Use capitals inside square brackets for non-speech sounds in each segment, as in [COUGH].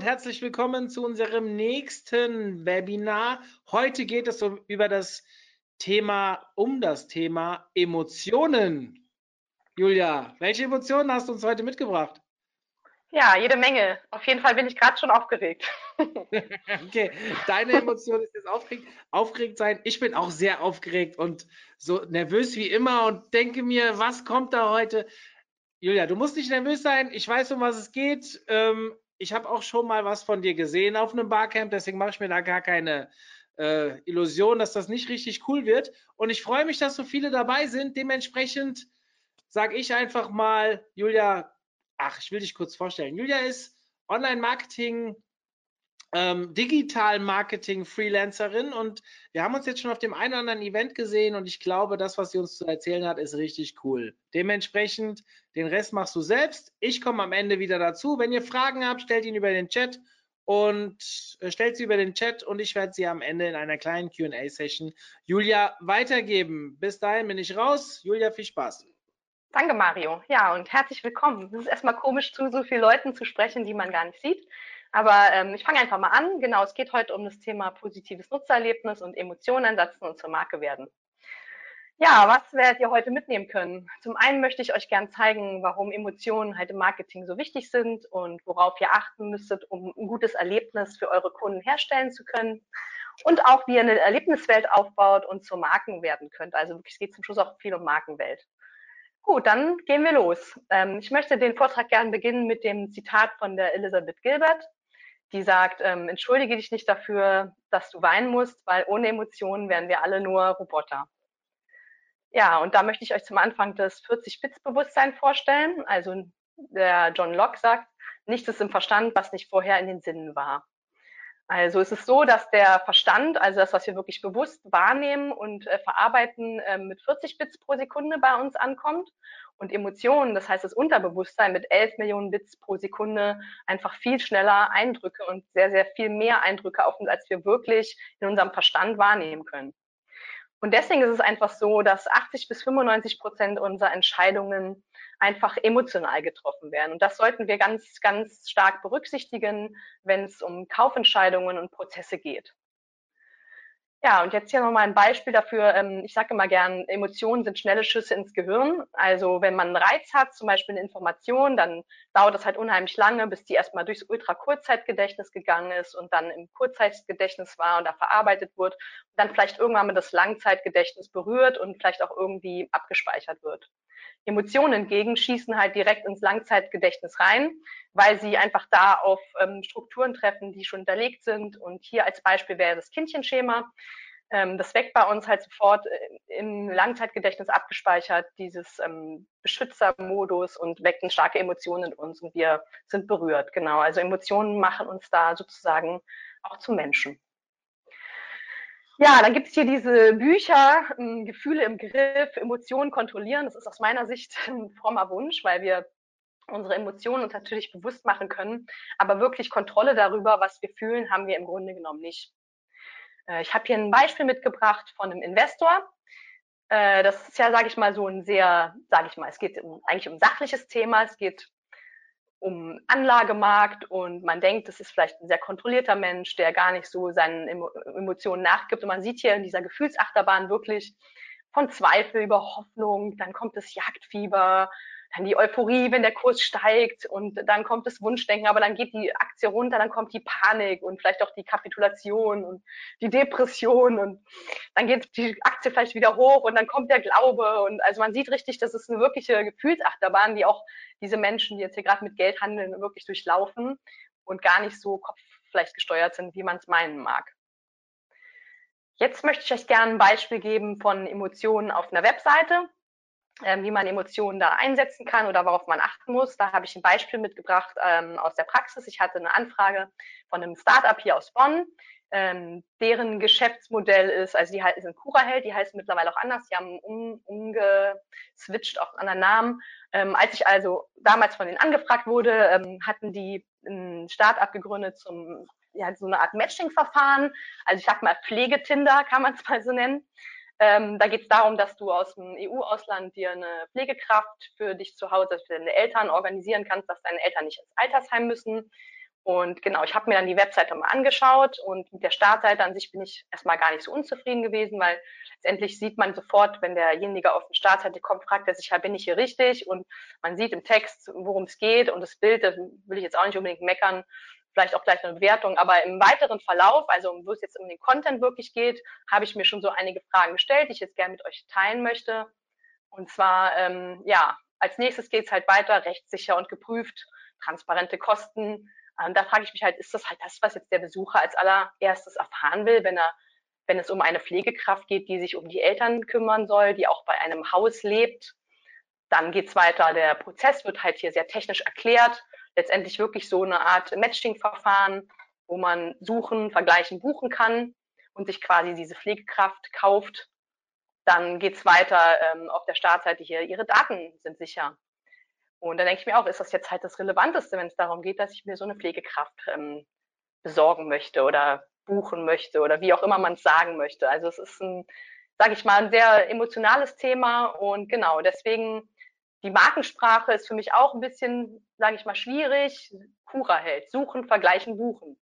Und herzlich willkommen zu unserem nächsten Webinar. Heute geht es um, über das Thema, um das Thema Emotionen. Julia, welche Emotionen hast du uns heute mitgebracht? Ja, jede Menge. Auf jeden Fall bin ich gerade schon aufgeregt. [LAUGHS] [LAUGHS] okay, deine Emotion ist jetzt aufgeregt, aufgeregt sein. Ich bin auch sehr aufgeregt und so nervös wie immer und denke mir, was kommt da heute? Julia, du musst nicht nervös sein. Ich weiß, um was es geht. Ähm, ich habe auch schon mal was von dir gesehen auf einem Barcamp, deswegen mache ich mir da gar keine äh, Illusion, dass das nicht richtig cool wird. Und ich freue mich, dass so viele dabei sind. Dementsprechend sage ich einfach mal, Julia, ach, ich will dich kurz vorstellen. Julia ist Online-Marketing, ähm, Digital-Marketing-Freelancerin und wir haben uns jetzt schon auf dem einen oder anderen Event gesehen und ich glaube, das, was sie uns zu erzählen hat, ist richtig cool. Dementsprechend, den Rest machst du selbst. Ich komme am Ende wieder dazu. Wenn ihr Fragen habt, stellt ihn über den Chat und äh, stellt sie über den Chat und ich werde sie am Ende in einer kleinen QA-Session Julia weitergeben. Bis dahin bin ich raus. Julia, viel Spaß. Danke, Mario. Ja, und herzlich willkommen. Es ist erstmal komisch, zu so vielen Leuten zu sprechen, die man gar nicht sieht. Aber ähm, ich fange einfach mal an. Genau, es geht heute um das Thema positives Nutzererlebnis und Emotionen einsetzen und zur Marke werden. Ja, was werdet ihr heute mitnehmen können? Zum einen möchte ich euch gern zeigen, warum Emotionen halt im Marketing so wichtig sind und worauf ihr achten müsstet, um ein gutes Erlebnis für eure Kunden herstellen zu können. Und auch, wie ihr eine Erlebniswelt aufbaut und zur Marken werden könnt. Also wirklich, es geht zum Schluss auch viel um Markenwelt. Gut, dann gehen wir los. Ähm, ich möchte den Vortrag gern beginnen mit dem Zitat von der Elizabeth Gilbert die sagt, ähm, entschuldige dich nicht dafür, dass du weinen musst, weil ohne Emotionen wären wir alle nur Roboter. Ja, und da möchte ich euch zum Anfang das 40-Bits-Bewusstsein vorstellen. Also der John Locke sagt, nichts ist im Verstand, was nicht vorher in den Sinnen war. Also es ist so, dass der Verstand, also das, was wir wirklich bewusst wahrnehmen und äh, verarbeiten, äh, mit 40 Bits pro Sekunde bei uns ankommt und Emotionen, das heißt das Unterbewusstsein mit 11 Millionen Bits pro Sekunde einfach viel schneller Eindrücke und sehr, sehr viel mehr Eindrücke auf uns, als wir wirklich in unserem Verstand wahrnehmen können. Und deswegen ist es einfach so, dass 80 bis 95 Prozent unserer Entscheidungen einfach emotional getroffen werden. Und das sollten wir ganz, ganz stark berücksichtigen, wenn es um Kaufentscheidungen und Prozesse geht. Ja, und jetzt hier nochmal ein Beispiel dafür. Ähm, ich sage immer gern, Emotionen sind schnelle Schüsse ins Gehirn. Also wenn man einen Reiz hat, zum Beispiel eine Information, dann dauert das halt unheimlich lange, bis die erstmal durchs Ultra-Kurzzeitgedächtnis gegangen ist und dann im Kurzzeitgedächtnis war und da verarbeitet wird und dann vielleicht irgendwann mal das Langzeitgedächtnis berührt und vielleicht auch irgendwie abgespeichert wird. Emotionen hingegen schießen halt direkt ins Langzeitgedächtnis rein, weil sie einfach da auf ähm, Strukturen treffen, die schon hinterlegt sind. Und hier als Beispiel wäre das Kindchenschema. Ähm, das weckt bei uns halt sofort äh, im Langzeitgedächtnis abgespeichert, dieses ähm, Beschützermodus und weckt eine starke Emotionen in uns und wir sind berührt. Genau, also Emotionen machen uns da sozusagen auch zu Menschen. Ja, dann gibt es hier diese Bücher, ähm, Gefühle im Griff, Emotionen kontrollieren. Das ist aus meiner Sicht [LAUGHS] ein frommer Wunsch, weil wir unsere Emotionen uns natürlich bewusst machen können. Aber wirklich Kontrolle darüber, was wir fühlen, haben wir im Grunde genommen nicht. Äh, ich habe hier ein Beispiel mitgebracht von einem Investor. Äh, das ist ja, sage ich mal, so ein sehr, sage ich mal, es geht eigentlich um sachliches Thema. Es geht um Anlagemarkt und man denkt, das ist vielleicht ein sehr kontrollierter Mensch, der gar nicht so seinen Emotionen nachgibt. Und man sieht hier in dieser Gefühlsachterbahn wirklich von Zweifel über Hoffnung, dann kommt das Jagdfieber, dann die Euphorie, wenn der Kurs steigt und dann kommt das Wunschdenken, aber dann geht die Aktie runter, dann kommt die Panik und vielleicht auch die Kapitulation und die Depression und dann geht die Aktie vielleicht wieder hoch und dann kommt der Glaube und also man sieht richtig, das ist eine wirkliche Gefühlsachterbahn, die auch diese Menschen, die jetzt hier gerade mit Geld handeln, wirklich durchlaufen und gar nicht so kopf vielleicht gesteuert sind, wie man es meinen mag. Jetzt möchte ich euch gerne ein Beispiel geben von Emotionen auf einer Webseite. Ähm, wie man Emotionen da einsetzen kann oder worauf man achten muss. Da habe ich ein Beispiel mitgebracht ähm, aus der Praxis. Ich hatte eine Anfrage von einem Startup hier aus Bonn. Ähm, deren Geschäftsmodell ist, also die sind Kuraheld, die heißen mittlerweile auch anders, die haben um, umgeswitcht auf einen anderen Namen. Ähm, als ich also damals von denen angefragt wurde, ähm, hatten die ein Startup gegründet zum, ja, so eine Art Matching-Verfahren. Also ich sag mal Pflegetinder, kann man es mal so nennen. Ähm, da geht es darum, dass du aus dem EU-Ausland dir eine Pflegekraft für dich zu Hause, für deine Eltern organisieren kannst, dass deine Eltern nicht ins Altersheim müssen. Und genau, ich habe mir dann die Webseite mal angeschaut und mit der Startseite an sich bin ich erstmal gar nicht so unzufrieden gewesen, weil letztendlich sieht man sofort, wenn derjenige auf die Startseite kommt, fragt er sich, ja, bin ich hier richtig? Und man sieht im Text, worum es geht und das Bild, das will ich jetzt auch nicht unbedingt meckern, vielleicht auch gleich eine Bewertung. Aber im weiteren Verlauf, also wo es jetzt um den Content wirklich geht, habe ich mir schon so einige Fragen gestellt, die ich jetzt gerne mit euch teilen möchte. Und zwar, ähm, ja, als nächstes geht es halt weiter, rechtssicher und geprüft, transparente Kosten. Ähm, da frage ich mich halt, ist das halt das, was jetzt der Besucher als allererstes erfahren will, wenn er wenn es um eine Pflegekraft geht, die sich um die Eltern kümmern soll, die auch bei einem Haus lebt. Dann geht es weiter. Der Prozess wird halt hier sehr technisch erklärt letztendlich wirklich so eine Art Matching-Verfahren, wo man suchen, vergleichen, buchen kann und sich quasi diese Pflegekraft kauft. Dann geht's weiter ähm, auf der Startseite hier, Ihre Daten sind sicher. Und dann denke ich mir auch, ist das jetzt halt das Relevanteste, wenn es darum geht, dass ich mir so eine Pflegekraft ähm, besorgen möchte oder buchen möchte oder wie auch immer man es sagen möchte. Also es ist ein, sage ich mal, ein sehr emotionales Thema und genau deswegen die Markensprache ist für mich auch ein bisschen, sage ich mal, schwierig. Kura hält. Suchen, vergleichen, buchen.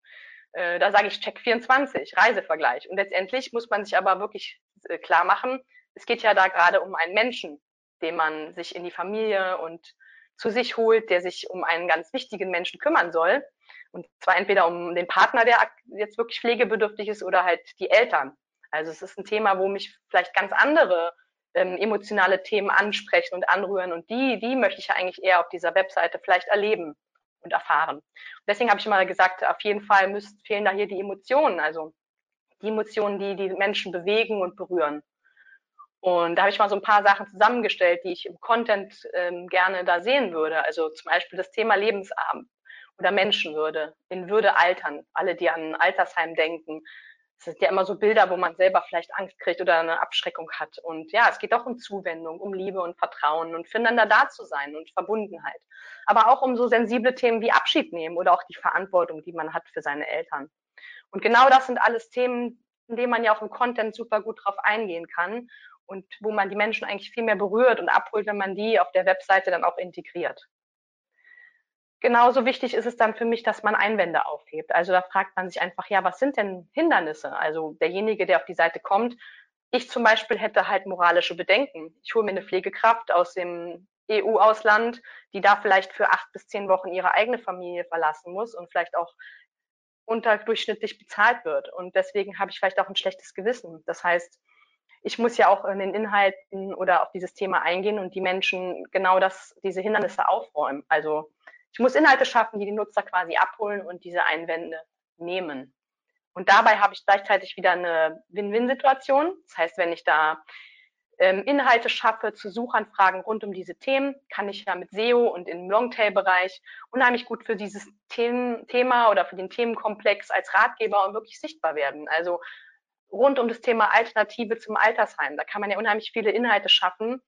Äh, da sage ich Check 24, Reisevergleich. Und letztendlich muss man sich aber wirklich äh, klar machen, es geht ja da gerade um einen Menschen, den man sich in die Familie und zu sich holt, der sich um einen ganz wichtigen Menschen kümmern soll. Und zwar entweder um den Partner, der jetzt wirklich pflegebedürftig ist, oder halt die Eltern. Also es ist ein Thema, wo mich vielleicht ganz andere ähm, emotionale Themen ansprechen und anrühren. Und die, die möchte ich ja eigentlich eher auf dieser Webseite vielleicht erleben und erfahren. Und deswegen habe ich mal gesagt, auf jeden Fall müssen, fehlen da hier die Emotionen, also die Emotionen, die die Menschen bewegen und berühren. Und da habe ich mal so ein paar Sachen zusammengestellt, die ich im Content ähm, gerne da sehen würde. Also zum Beispiel das Thema Lebensabend oder Menschenwürde, in Würde altern. Alle, die an Altersheim denken, es sind ja immer so Bilder, wo man selber vielleicht Angst kriegt oder eine Abschreckung hat. Und ja, es geht auch um Zuwendung, um Liebe und Vertrauen und füreinander da zu sein und Verbundenheit. Aber auch um so sensible Themen wie Abschied nehmen oder auch die Verantwortung, die man hat für seine Eltern. Und genau das sind alles Themen, in denen man ja auch im Content super gut drauf eingehen kann und wo man die Menschen eigentlich viel mehr berührt und abholt, wenn man die auf der Webseite dann auch integriert. Genauso wichtig ist es dann für mich, dass man Einwände aufhebt. Also da fragt man sich einfach, ja, was sind denn Hindernisse? Also derjenige, der auf die Seite kommt, ich zum Beispiel hätte halt moralische Bedenken. Ich hole mir eine Pflegekraft aus dem EU-Ausland, die da vielleicht für acht bis zehn Wochen ihre eigene Familie verlassen muss und vielleicht auch unterdurchschnittlich bezahlt wird. Und deswegen habe ich vielleicht auch ein schlechtes Gewissen. Das heißt, ich muss ja auch in den Inhalten oder auf dieses Thema eingehen und die Menschen genau das, diese Hindernisse aufräumen. Also ich muss Inhalte schaffen, die die Nutzer quasi abholen und diese Einwände nehmen. Und dabei habe ich gleichzeitig wieder eine Win-Win-Situation. Das heißt, wenn ich da ähm, Inhalte schaffe zu Suchanfragen rund um diese Themen, kann ich ja mit SEO und im Longtail-Bereich unheimlich gut für dieses Thema oder für den Themenkomplex als Ratgeber und wirklich sichtbar werden. Also rund um das Thema Alternative zum Altersheim. Da kann man ja unheimlich viele Inhalte schaffen,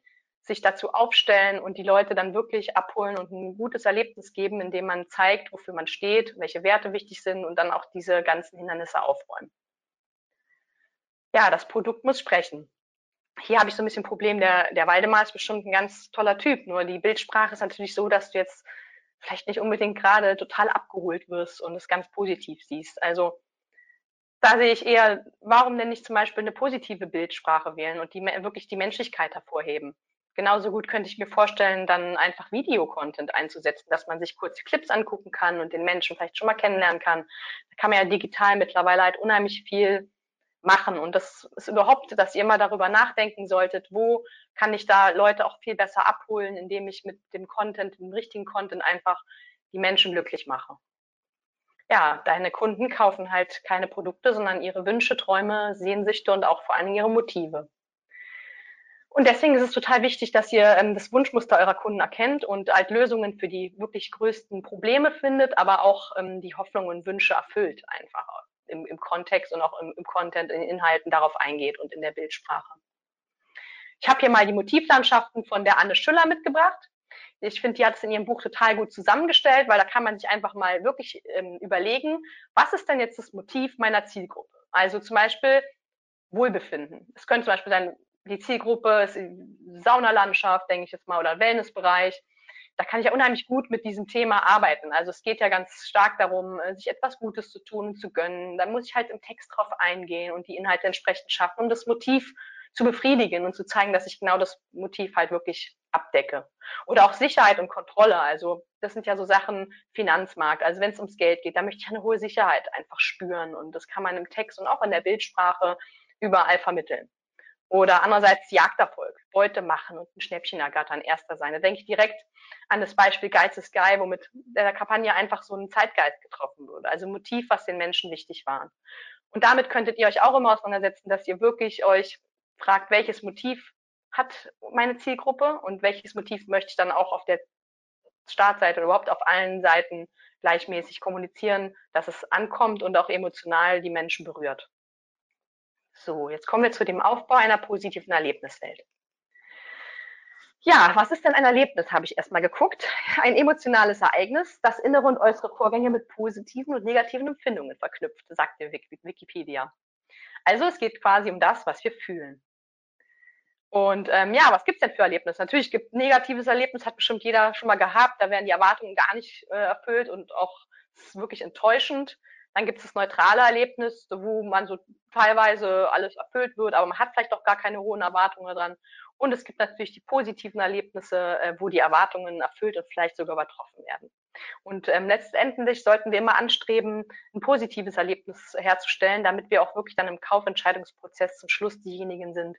sich dazu aufstellen und die Leute dann wirklich abholen und ein gutes Erlebnis geben, indem man zeigt, wofür man steht, welche Werte wichtig sind und dann auch diese ganzen Hindernisse aufräumen. Ja, das Produkt muss sprechen. Hier habe ich so ein bisschen ein Problem, der, der Waldemar ist bestimmt ein ganz toller Typ, nur die Bildsprache ist natürlich so, dass du jetzt vielleicht nicht unbedingt gerade total abgeholt wirst und es ganz positiv siehst. Also da sehe ich eher, warum denn nicht zum Beispiel eine positive Bildsprache wählen und die wirklich die Menschlichkeit hervorheben? Genauso gut könnte ich mir vorstellen, dann einfach Videocontent einzusetzen, dass man sich kurze Clips angucken kann und den Menschen vielleicht schon mal kennenlernen kann. Da kann man ja digital mittlerweile halt unheimlich viel machen. Und das ist überhaupt, dass ihr mal darüber nachdenken solltet, wo kann ich da Leute auch viel besser abholen, indem ich mit dem Content, dem richtigen Content einfach die Menschen glücklich mache. Ja, deine Kunden kaufen halt keine Produkte, sondern ihre Wünsche, Träume, Sehnsüchte und auch vor allem ihre Motive. Und deswegen ist es total wichtig, dass ihr ähm, das Wunschmuster eurer Kunden erkennt und halt Lösungen für die wirklich größten Probleme findet, aber auch ähm, die Hoffnungen und Wünsche erfüllt einfach im, im Kontext und auch im, im Content, in den Inhalten darauf eingeht und in der Bildsprache. Ich habe hier mal die Motivlandschaften von der Anne Schüller mitgebracht. Ich finde, die hat es in ihrem Buch total gut zusammengestellt, weil da kann man sich einfach mal wirklich ähm, überlegen, was ist denn jetzt das Motiv meiner Zielgruppe? Also zum Beispiel Wohlbefinden. Es könnte zum Beispiel sein, die Zielgruppe ist Saunalandschaft, denke ich jetzt mal, oder Wellnessbereich. Da kann ich ja unheimlich gut mit diesem Thema arbeiten. Also es geht ja ganz stark darum, äh, sich etwas Gutes zu tun und zu gönnen. Da muss ich halt im Text drauf eingehen und die Inhalte entsprechend schaffen, um das Motiv zu befriedigen und zu zeigen, dass ich genau das Motiv halt wirklich abdecke. Oder auch Sicherheit und Kontrolle. Also das sind ja so Sachen Finanzmarkt. Also wenn es ums Geld geht, da möchte ich eine hohe Sicherheit einfach spüren. Und das kann man im Text und auch in der Bildsprache überall vermitteln. Oder andererseits Jagderfolg, Beute machen und ein Schnäppchen ergattern, erster sein. Da denke ich direkt an das Beispiel Geiz ist geil, womit der Kampagne einfach so ein Zeitgeist getroffen wurde. Also Motiv, was den Menschen wichtig war. Und damit könntet ihr euch auch immer auseinandersetzen, dass ihr wirklich euch fragt, welches Motiv hat meine Zielgruppe und welches Motiv möchte ich dann auch auf der Startseite oder überhaupt auf allen Seiten gleichmäßig kommunizieren, dass es ankommt und auch emotional die Menschen berührt. So, jetzt kommen wir zu dem Aufbau einer positiven Erlebniswelt. Ja, was ist denn ein Erlebnis, habe ich erstmal geguckt. Ein emotionales Ereignis, das innere und äußere Vorgänge mit positiven und negativen Empfindungen verknüpft, sagt der Wikipedia. Also es geht quasi um das, was wir fühlen. Und ähm, ja, was gibt's denn für Erlebnisse? Natürlich gibt negatives Erlebnis, hat bestimmt jeder schon mal gehabt. Da werden die Erwartungen gar nicht äh, erfüllt und auch wirklich enttäuschend. Dann gibt es das neutrale Erlebnis, wo man so teilweise alles erfüllt wird, aber man hat vielleicht auch gar keine hohen Erwartungen dran. Und es gibt natürlich die positiven Erlebnisse, äh, wo die Erwartungen erfüllt und vielleicht sogar übertroffen werden. Und ähm, letztendlich sollten wir immer anstreben, ein positives Erlebnis herzustellen, damit wir auch wirklich dann im Kaufentscheidungsprozess zum Schluss diejenigen sind,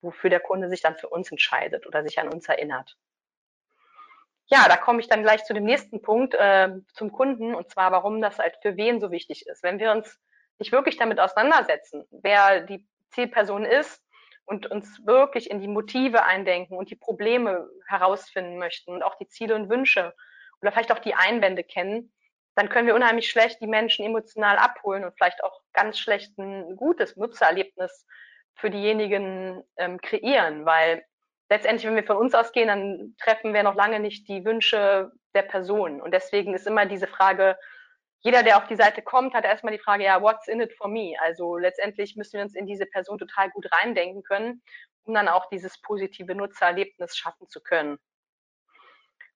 wofür der Kunde sich dann für uns entscheidet oder sich an uns erinnert. Ja, da komme ich dann gleich zu dem nächsten Punkt, äh, zum Kunden, und zwar, warum das halt für wen so wichtig ist. Wenn wir uns nicht wirklich damit auseinandersetzen, wer die Zielperson ist und uns wirklich in die Motive eindenken und die Probleme herausfinden möchten und auch die Ziele und Wünsche oder vielleicht auch die Einwände kennen, dann können wir unheimlich schlecht die Menschen emotional abholen und vielleicht auch ganz schlecht ein gutes Nutzererlebnis für diejenigen ähm, kreieren, weil letztendlich, wenn wir von uns ausgehen, dann treffen wir noch lange nicht die Wünsche der Person. Und deswegen ist immer diese Frage, jeder, der auf die Seite kommt, hat erstmal die Frage, ja, what's in it for me? Also letztendlich müssen wir uns in diese Person total gut reindenken können, um dann auch dieses positive Nutzererlebnis schaffen zu können.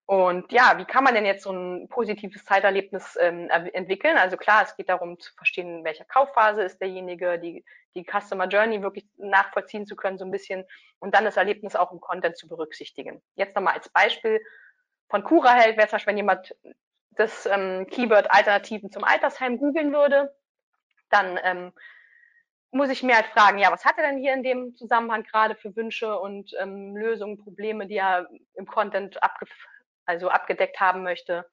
Und ja, wie kann man denn jetzt so ein positives Zeiterlebnis ähm, entwickeln? Also klar, es geht darum zu verstehen, in welcher Kaufphase ist derjenige, die, die Customer Journey wirklich nachvollziehen zu können, so ein bisschen und dann das Erlebnis auch im Content zu berücksichtigen. Jetzt nochmal als Beispiel von Cura Held wäre zum Beispiel, wenn jemand das ähm, Keyword Alternativen zum Altersheim googeln würde, dann ähm, muss ich mir halt fragen, ja, was hat er denn hier in dem Zusammenhang gerade für Wünsche und ähm, Lösungen, Probleme, die er im Content abge also abgedeckt haben möchte,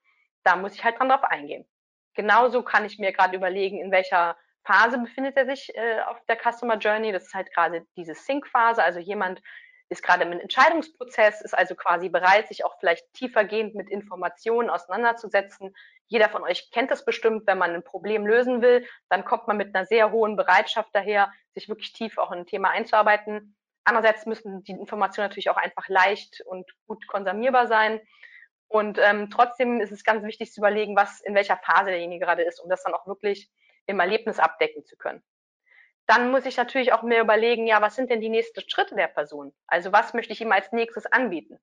da muss ich halt dran drauf eingehen. Genauso kann ich mir gerade überlegen, in welcher Phase befindet er sich äh, auf der Customer Journey. Das ist halt gerade diese Sync-Phase. Also jemand ist gerade im Entscheidungsprozess, ist also quasi bereit, sich auch vielleicht tiefergehend mit Informationen auseinanderzusetzen. Jeder von euch kennt das bestimmt, wenn man ein Problem lösen will, dann kommt man mit einer sehr hohen Bereitschaft daher, sich wirklich tief auch in ein Thema einzuarbeiten. Andererseits müssen die Informationen natürlich auch einfach leicht und gut konsumierbar sein. Und ähm, trotzdem ist es ganz wichtig zu überlegen, was in welcher Phase derjenige gerade ist, um das dann auch wirklich im Erlebnis abdecken zu können. Dann muss ich natürlich auch mir überlegen, ja, was sind denn die nächsten Schritte der Person? Also was möchte ich ihm als nächstes anbieten?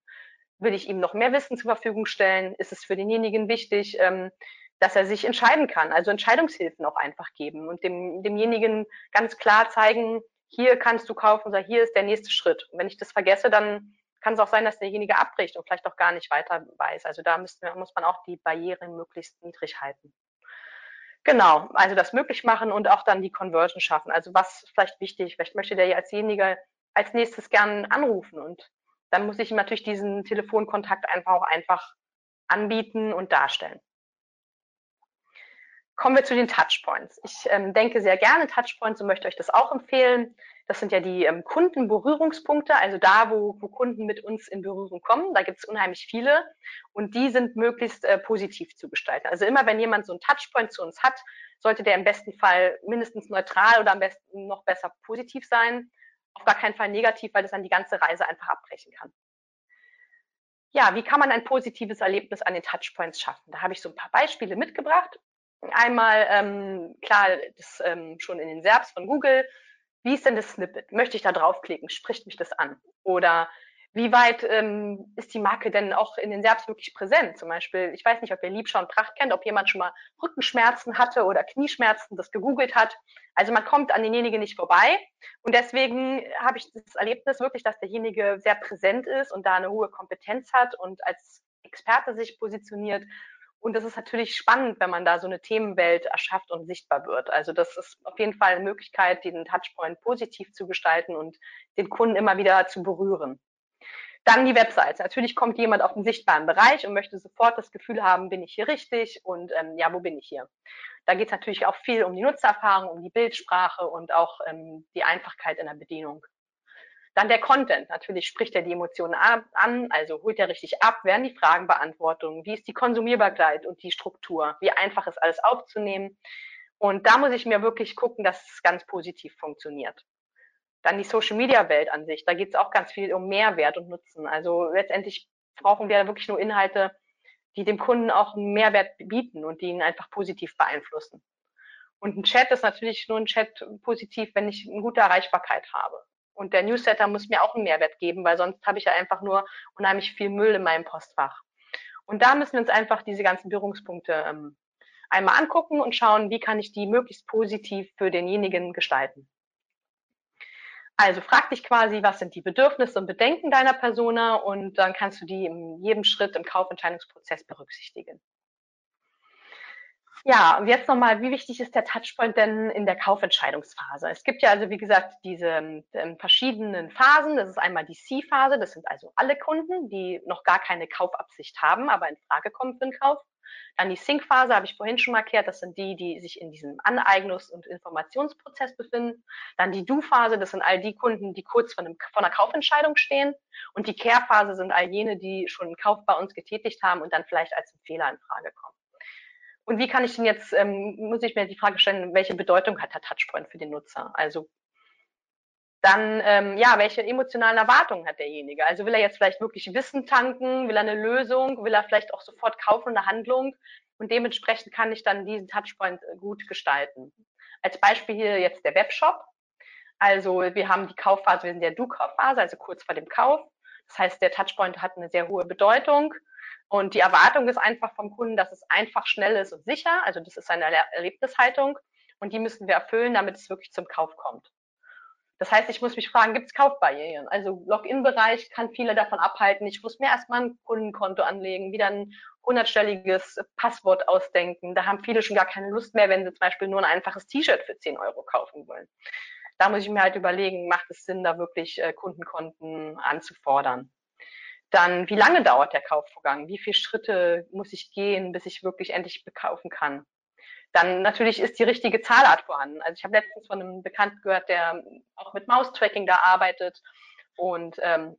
Will ich ihm noch mehr Wissen zur Verfügung stellen? Ist es für denjenigen wichtig, ähm, dass er sich entscheiden kann? Also Entscheidungshilfen auch einfach geben und dem, demjenigen ganz klar zeigen, hier kannst du kaufen oder hier ist der nächste Schritt. Und wenn ich das vergesse, dann kann es auch sein, dass derjenige abbricht und vielleicht auch gar nicht weiter weiß. Also da müssen, muss man auch die Barrieren möglichst niedrig halten. Genau, also das möglich machen und auch dann die Conversion schaffen. Also was vielleicht wichtig, vielleicht möchte der alsjenige als nächstes gern anrufen und dann muss ich ihm natürlich diesen Telefonkontakt einfach auch einfach anbieten und darstellen. Kommen wir zu den Touchpoints. Ich ähm, denke sehr gerne Touchpoints und möchte euch das auch empfehlen. Das sind ja die ähm, Kundenberührungspunkte, also da, wo, wo Kunden mit uns in Berührung kommen. Da gibt es unheimlich viele und die sind möglichst äh, positiv zu gestalten. Also immer, wenn jemand so einen Touchpoint zu uns hat, sollte der im besten Fall mindestens neutral oder am besten noch besser positiv sein. Auf gar keinen Fall negativ, weil das dann die ganze Reise einfach abbrechen kann. Ja, wie kann man ein positives Erlebnis an den Touchpoints schaffen? Da habe ich so ein paar Beispiele mitgebracht. Einmal, ähm, klar, das ähm, schon in den Serbs von Google, wie ist denn das Snippet? Möchte ich da draufklicken? Spricht mich das an? Oder wie weit ähm, ist die Marke denn auch in den Serbs wirklich präsent? Zum Beispiel, ich weiß nicht, ob ihr Liebschau und Pracht kennt, ob jemand schon mal Rückenschmerzen hatte oder Knieschmerzen, das gegoogelt hat. Also man kommt an denjenigen nicht vorbei. Und deswegen habe ich das Erlebnis wirklich, dass derjenige sehr präsent ist und da eine hohe Kompetenz hat und als Experte sich positioniert und das ist natürlich spannend, wenn man da so eine Themenwelt erschafft und sichtbar wird. Also das ist auf jeden Fall eine Möglichkeit, den Touchpoint positiv zu gestalten und den Kunden immer wieder zu berühren. Dann die Websites. Natürlich kommt jemand auf den sichtbaren Bereich und möchte sofort das Gefühl haben, bin ich hier richtig und ähm, ja, wo bin ich hier? Da geht es natürlich auch viel um die Nutzererfahrung, um die Bildsprache und auch ähm, die Einfachkeit in der Bedienung. Dann der Content. Natürlich spricht er die Emotionen an, also holt er richtig ab, werden die Fragen beantwortet, wie ist die Konsumierbarkeit und die Struktur, wie einfach ist alles aufzunehmen. Und da muss ich mir wirklich gucken, dass es ganz positiv funktioniert. Dann die Social Media Welt an sich. Da geht es auch ganz viel um Mehrwert und Nutzen. Also letztendlich brauchen wir wirklich nur Inhalte, die dem Kunden auch einen Mehrwert bieten und die ihn einfach positiv beeinflussen. Und ein Chat ist natürlich nur ein Chat positiv, wenn ich eine gute Erreichbarkeit habe. Und der Newsletter muss mir auch einen Mehrwert geben, weil sonst habe ich ja einfach nur unheimlich viel Müll in meinem Postfach. Und da müssen wir uns einfach diese ganzen Berührungspunkte ähm, einmal angucken und schauen, wie kann ich die möglichst positiv für denjenigen gestalten. Also frag dich quasi, was sind die Bedürfnisse und Bedenken deiner Persona und dann kannst du die in jedem Schritt im Kaufentscheidungsprozess berücksichtigen. Ja, und jetzt nochmal, wie wichtig ist der Touchpoint denn in der Kaufentscheidungsphase? Es gibt ja also, wie gesagt, diese ähm, verschiedenen Phasen. Das ist einmal die C-Phase, das sind also alle Kunden, die noch gar keine Kaufabsicht haben, aber in Frage kommen für den Kauf. Dann die Sync-Phase, habe ich vorhin schon mal erklärt, das sind die, die sich in diesem Aneignungs- und Informationsprozess befinden. Dann die Do-Phase, das sind all die Kunden, die kurz von, einem, von einer Kaufentscheidung stehen. Und die Care-Phase sind all jene, die schon einen Kauf bei uns getätigt haben und dann vielleicht als Fehler in Frage kommen. Und wie kann ich denn jetzt, ähm, muss ich mir die Frage stellen, welche Bedeutung hat der Touchpoint für den Nutzer? Also dann, ähm, ja, welche emotionalen Erwartungen hat derjenige? Also will er jetzt vielleicht wirklich Wissen tanken? Will er eine Lösung? Will er vielleicht auch sofort kaufen, eine Handlung? Und dementsprechend kann ich dann diesen Touchpoint äh, gut gestalten. Als Beispiel hier jetzt der Webshop. Also wir haben die Kaufphase, wir sind in der Du-Kaufphase, also kurz vor dem Kauf. Das heißt, der Touchpoint hat eine sehr hohe Bedeutung. Und die Erwartung ist einfach vom Kunden, dass es einfach, schnell ist und sicher. Also das ist seine Erlebnishaltung. Und die müssen wir erfüllen, damit es wirklich zum Kauf kommt. Das heißt, ich muss mich fragen, gibt es Kaufbarrieren? Also Login-Bereich kann viele davon abhalten. Ich muss mir erstmal ein Kundenkonto anlegen, wieder ein hundertstelliges Passwort ausdenken. Da haben viele schon gar keine Lust mehr, wenn sie zum Beispiel nur ein einfaches T-Shirt für 10 Euro kaufen wollen. Da muss ich mir halt überlegen, macht es Sinn, da wirklich äh, Kundenkonten anzufordern? Dann, wie lange dauert der Kaufvorgang? Wie viele Schritte muss ich gehen, bis ich wirklich endlich bekaufen kann? Dann natürlich ist die richtige Zahlart vorhanden. Also ich habe letztens von einem Bekannten gehört, der auch mit Maustracking da arbeitet. Und ähm,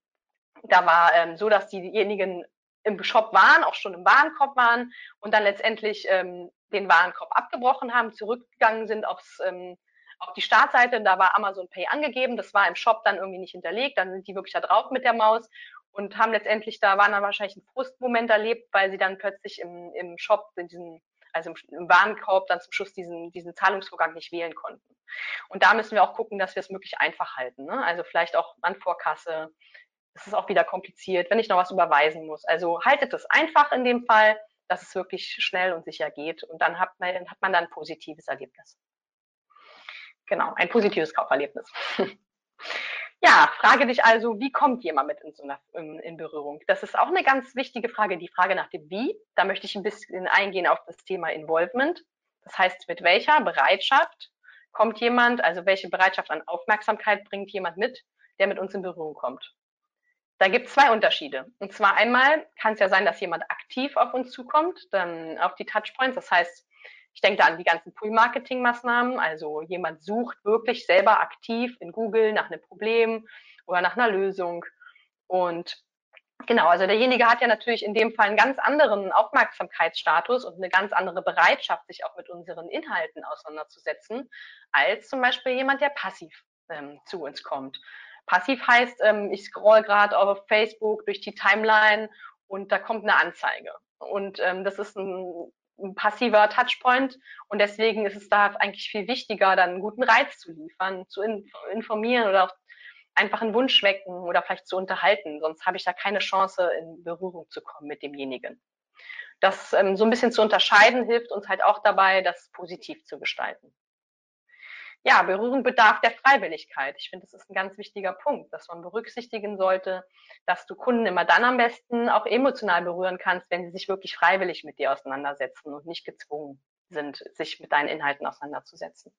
da war ähm, so, dass diejenigen im Shop waren, auch schon im Warenkorb waren und dann letztendlich ähm, den Warenkorb abgebrochen haben, zurückgegangen sind aufs, ähm, auf die Startseite. Da war Amazon Pay angegeben. Das war im Shop dann irgendwie nicht hinterlegt. Dann sind die wirklich da drauf mit der Maus und haben letztendlich, da waren dann wahrscheinlich ein Frustmoment erlebt, weil sie dann plötzlich im, im Shop, in diesem, also im, im Warenkorb dann zum Schluss diesen, diesen Zahlungsvorgang nicht wählen konnten. Und da müssen wir auch gucken, dass wir es möglich einfach halten. Ne? Also vielleicht auch an Vorkasse. Das ist auch wieder kompliziert, wenn ich noch was überweisen muss. Also haltet es einfach in dem Fall, dass es wirklich schnell und sicher geht. Und dann hat man, hat man dann ein positives Ergebnis. Genau, ein positives Kauferlebnis. [LAUGHS] Ja, frage dich also, wie kommt jemand mit in, so einer, in, in, Berührung? Das ist auch eine ganz wichtige Frage, die Frage nach dem Wie. Da möchte ich ein bisschen eingehen auf das Thema Involvement. Das heißt, mit welcher Bereitschaft kommt jemand, also welche Bereitschaft an Aufmerksamkeit bringt jemand mit, der mit uns in Berührung kommt? Da gibt es zwei Unterschiede. Und zwar einmal kann es ja sein, dass jemand aktiv auf uns zukommt, dann auf die Touchpoints. Das heißt, Ich denke da an die ganzen Pull-Marketing-Maßnahmen. Also jemand sucht wirklich selber aktiv in Google nach einem Problem oder nach einer Lösung. Und genau, also derjenige hat ja natürlich in dem Fall einen ganz anderen Aufmerksamkeitsstatus und eine ganz andere Bereitschaft, sich auch mit unseren Inhalten auseinanderzusetzen, als zum Beispiel jemand, der passiv ähm, zu uns kommt. Passiv heißt, ähm, ich scroll gerade auf Facebook durch die Timeline und da kommt eine Anzeige. Und ähm, das ist ein, ein passiver Touchpoint und deswegen ist es da eigentlich viel wichtiger, dann einen guten Reiz zu liefern, zu in, informieren oder auch einfach einen Wunsch wecken oder vielleicht zu unterhalten. Sonst habe ich da keine Chance, in Berührung zu kommen mit demjenigen. Das ähm, so ein bisschen zu unterscheiden hilft uns halt auch dabei, das positiv zu gestalten ja, Berührung bedarf der Freiwilligkeit. Ich finde, das ist ein ganz wichtiger Punkt, dass man berücksichtigen sollte, dass du Kunden immer dann am besten auch emotional berühren kannst, wenn sie sich wirklich freiwillig mit dir auseinandersetzen und nicht gezwungen sind, sich mit deinen Inhalten auseinanderzusetzen.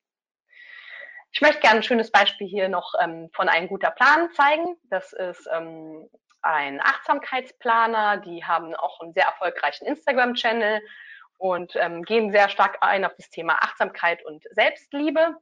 Ich möchte gerne ein schönes Beispiel hier noch ähm, von einem guter Plan zeigen. Das ist ähm, ein Achtsamkeitsplaner. Die haben auch einen sehr erfolgreichen Instagram-Channel und ähm, gehen sehr stark ein auf das Thema Achtsamkeit und Selbstliebe.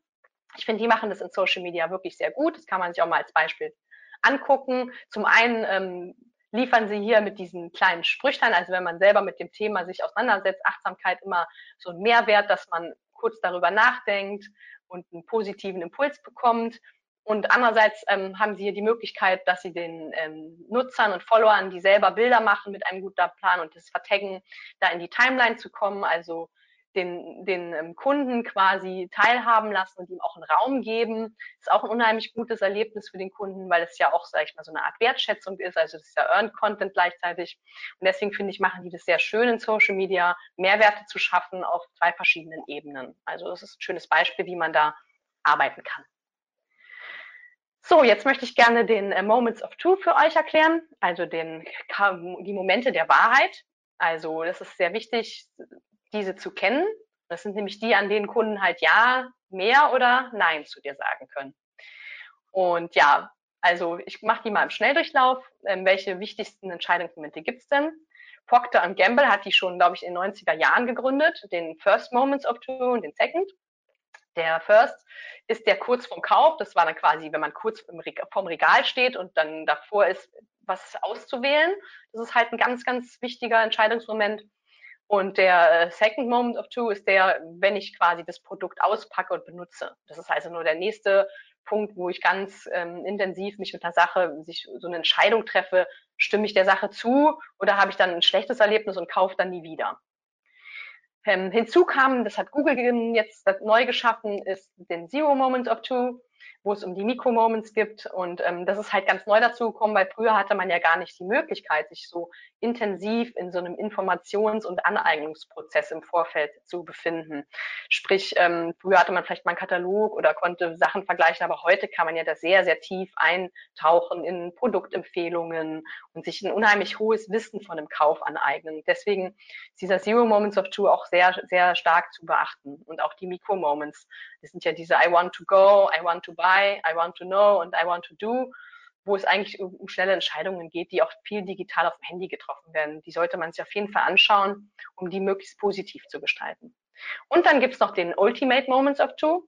Ich finde, die machen das in Social Media wirklich sehr gut. Das kann man sich auch mal als Beispiel angucken. Zum einen ähm, liefern sie hier mit diesen kleinen Sprüchlein, also wenn man selber mit dem Thema sich auseinandersetzt, Achtsamkeit immer so ein Mehrwert, dass man kurz darüber nachdenkt und einen positiven Impuls bekommt. Und andererseits ähm, haben sie hier die Möglichkeit, dass sie den ähm, Nutzern und Followern, die selber Bilder machen mit einem guten Plan und das Vertaggen, da in die Timeline zu kommen. Also den, den ähm, Kunden quasi teilhaben lassen und ihm auch einen Raum geben. Ist auch ein unheimlich gutes Erlebnis für den Kunden, weil es ja auch, sag ich mal, so eine Art Wertschätzung ist. Also das ist ja Earned Content gleichzeitig. Und deswegen finde ich, machen die das sehr schön in Social Media, Mehrwerte zu schaffen auf zwei verschiedenen Ebenen. Also das ist ein schönes Beispiel, wie man da arbeiten kann. So, jetzt möchte ich gerne den äh, Moments of Truth für euch erklären, also den, die Momente der Wahrheit. Also das ist sehr wichtig, diese zu kennen. Das sind nämlich die, an denen Kunden halt ja, mehr oder nein zu dir sagen können. Und ja, also ich mache die mal im Schnelldurchlauf. Ähm, welche wichtigsten Entscheidungsmomente gibt's denn? Procter Gamble hat die schon, glaube ich, in den 90er Jahren gegründet, den First Moments of Truth und den Second. Der First ist der kurz vom Kauf. Das war dann quasi, wenn man kurz vom Regal steht und dann davor ist, was auszuwählen. Das ist halt ein ganz, ganz wichtiger Entscheidungsmoment. Und der äh, Second Moment of Two ist der, wenn ich quasi das Produkt auspacke und benutze. Das ist also nur der nächste Punkt, wo ich ganz ähm, intensiv mich mit der Sache, sich so eine Entscheidung treffe, stimme ich der Sache zu oder habe ich dann ein schlechtes Erlebnis und kaufe dann nie wieder. Ähm, hinzu kam, das hat Google jetzt neu geschaffen, ist den Zero Moment of Two wo es um die Mikro-Moments gibt. Und ähm, das ist halt ganz neu dazu gekommen, weil früher hatte man ja gar nicht die Möglichkeit, sich so intensiv in so einem Informations- und Aneignungsprozess im Vorfeld zu befinden. Sprich, ähm, früher hatte man vielleicht mal einen Katalog oder konnte Sachen vergleichen, aber heute kann man ja da sehr, sehr tief eintauchen in Produktempfehlungen und sich ein unheimlich hohes Wissen von dem Kauf aneignen. Deswegen ist dieser Zero Moments of Two auch sehr, sehr stark zu beachten. Und auch die Mikro-Moments. Das sind ja diese I want to go, I want to buy, I, I want to know und I want to do, wo es eigentlich um, schnelle Entscheidungen geht, die auch viel digital auf dem Handy getroffen werden. Die sollte man sich auf jeden Fall anschauen, um die möglichst positiv zu gestalten. Und dann gibt's noch den Ultimate Moments of Two,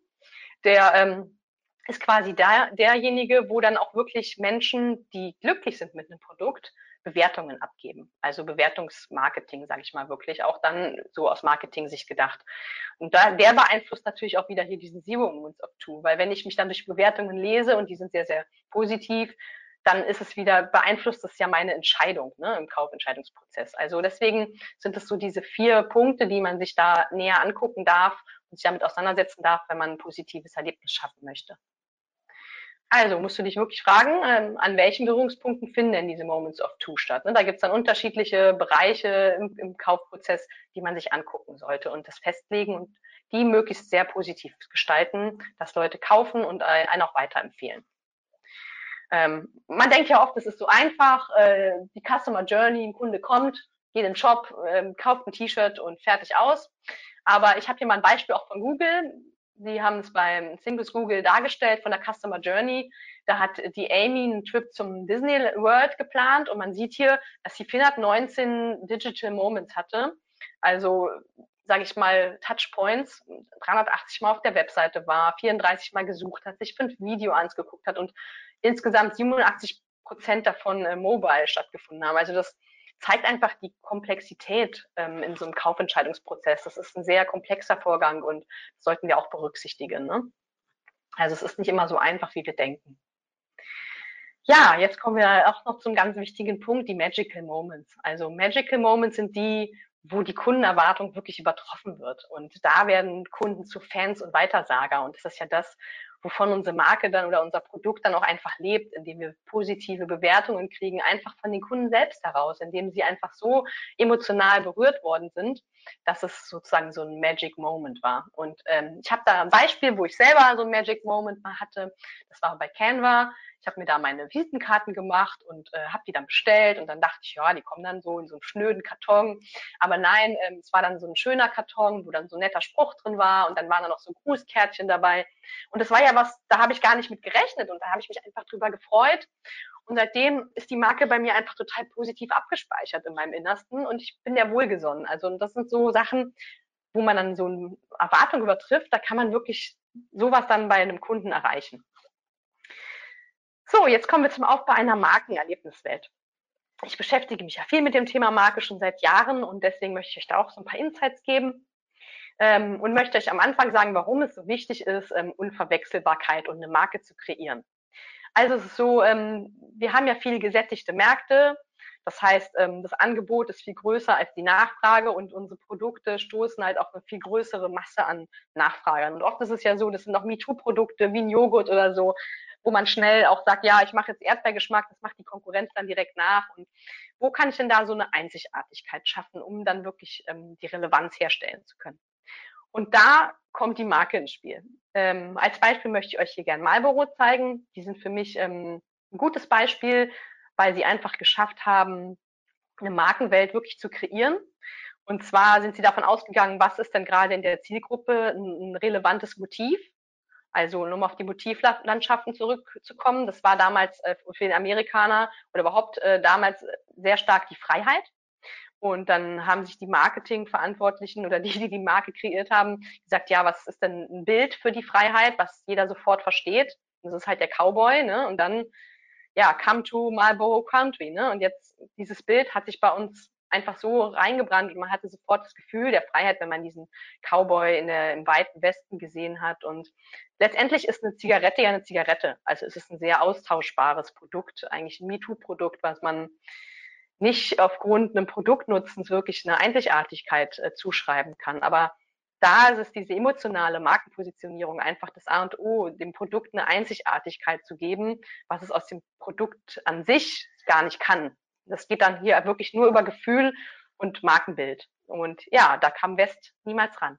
der ähm, ist quasi der, derjenige, wo dann auch wirklich Menschen, die glücklich sind mit einem Produkt, Bewertungen abgeben. Also Bewertungsmarketing, sage ich mal wirklich, auch dann so aus Marketing-Sicht gedacht. Und da, der beeinflusst natürlich auch wieder hier diesen Zero Moments of Two, weil wenn ich mich dann durch Bewertungen lese und die sind sehr, sehr positiv, dann ist es wieder, beeinflusst das ja meine Entscheidung ne, im Kaufentscheidungsprozess. Also deswegen sind es so diese vier Punkte, die man sich da näher angucken darf und sich damit auseinandersetzen darf, wenn man ein positives Erlebnis schaffen möchte. Also musst du dich wirklich fragen, ähm, an welchen Berührungspunkten finden denn diese Moments of Two statt. Ne? Da gibt es dann unterschiedliche Bereiche im, im, Kaufprozess, die man sich angucken sollte und das festlegen und die möglichst sehr positiv gestalten, dass Leute kaufen und äh, einen auch weiterempfehlen. Ähm, man denkt ja oft, es ist so einfach, äh, die Customer Journey, ein Kunde kommt, geht in den Shop, äh, kauft ein T-Shirt und fertig aus. Aber ich habe hier mal ein Beispiel auch von Google. Sie haben es beim Singles Google dargestellt von der Customer Journey. Da hat die Amy einen Trip zum Disney World geplant und man sieht hier, dass sie 419 Digital Moments hatte. Also sage ich mal, Touchpoints 380 Mal auf der Webseite war, 34 Mal gesucht hat, sich fünf Video angeguckt hat und insgesamt 87 Prozent davon äh, mobile stattgefunden haben. Also das zeigt einfach die Komplexität ähm, in so einem Kaufentscheidungsprozess. Das ist ein sehr komplexer Vorgang und sollten wir auch berücksichtigen. Ne? Also es ist nicht immer so einfach, wie wir denken. Ja, jetzt kommen wir auch noch zum ganz wichtigen Punkt, die Magical Moments. Also Magical Moments sind die, wo die Kundenerwartung wirklich übertroffen wird. Und da werden Kunden zu Fans und Weitersager. Und das ist ja das, wovon unsere Marke dann oder unser Produkt dann auch einfach lebt, indem wir positive Bewertungen kriegen, einfach von den Kunden selbst heraus, indem sie einfach so emotional berührt worden sind, dass es sozusagen so ein Magic Moment war. Und ähm, ich habe da ein Beispiel, wo ich selber so ein Magic Moment mal hatte. Das war bei Canva. Ich habe mir da meine Visitenkarten gemacht und äh, habe die dann bestellt und dann dachte ich, ja, die kommen dann so in so einen schnöden Karton. Aber nein, ähm, es war dann so ein schöner Karton, wo dann so ein netter Spruch drin war und dann waren da noch so Grußkärtchen dabei. Und das war ja was, da habe ich gar nicht mit gerechnet und da habe ich mich einfach drüber gefreut. Und seitdem ist die Marke bei mir einfach total positiv abgespeichert in meinem Innersten und ich bin ja wohlgesonnen. Also und das sind so Sachen, wo man dann so eine Erwartung übertrifft, da kann man wirklich sowas dann bei einem Kunden erreichen. So, jetzt kommen wir zum Aufbau einer Markenerlebniswelt. Ich beschäftige mich ja viel mit dem Thema Marke schon seit Jahren und deswegen möchte ich euch da auch so ein paar Insights geben ähm, und möchte euch am Anfang sagen, warum es so wichtig ist, ähm, Unverwechselbarkeit und eine Marke zu kreieren. Also es ist so, ähm, wir haben ja viel gesättigte Märkte. Das heißt, ähm, das Angebot ist viel größer als die Nachfrage und unsere Produkte stoßen halt auf eine viel größere Masse an Nachfragern. Und oft ist es ja so, das sind auch MeToo-Produkte wie ein Joghurt oder so, wo man schnell auch sagt, ja, ich mache jetzt Erdbeergeschmack, das macht die Konkurrenz dann direkt nach. Und wo kann ich denn da so eine Einzigartigkeit schaffen, um dann wirklich ähm, die Relevanz herstellen zu können? Und da kommt die Marke ins Spiel. Ähm, als Beispiel möchte ich euch hier gerne Marlboro zeigen. Die sind für mich ähm, ein gutes Beispiel, weil sie einfach geschafft haben, eine Markenwelt wirklich zu kreieren. Und zwar sind sie davon ausgegangen, was ist denn gerade in der Zielgruppe ein, ein relevantes Motiv? Also um auf die Motivlandschaften zurückzukommen, das war damals äh, für den Amerikaner oder überhaupt äh, damals sehr stark die Freiheit. Und dann haben sich die Marketingverantwortlichen oder die, die die Marke kreiert haben, gesagt, ja, was ist denn ein Bild für die Freiheit, was jeder sofort versteht? Das ist halt der Cowboy, ne? Und dann, ja, come to Marlboro Country, ne? Und jetzt, dieses Bild hat sich bei uns einfach so reingebrannt und man hatte sofort das Gefühl der Freiheit, wenn man diesen Cowboy in der, im weiten Westen gesehen hat. Und letztendlich ist eine Zigarette ja eine Zigarette. Also es ist ein sehr austauschbares Produkt, eigentlich ein MeToo-Produkt, was man nicht aufgrund einem Produktnutzens wirklich eine Einzigartigkeit äh, zuschreiben kann. Aber da ist es diese emotionale Markenpositionierung einfach das A und O, dem Produkt eine Einzigartigkeit zu geben, was es aus dem Produkt an sich gar nicht kann. Das geht dann hier wirklich nur über Gefühl und Markenbild. Und ja, da kam West niemals ran.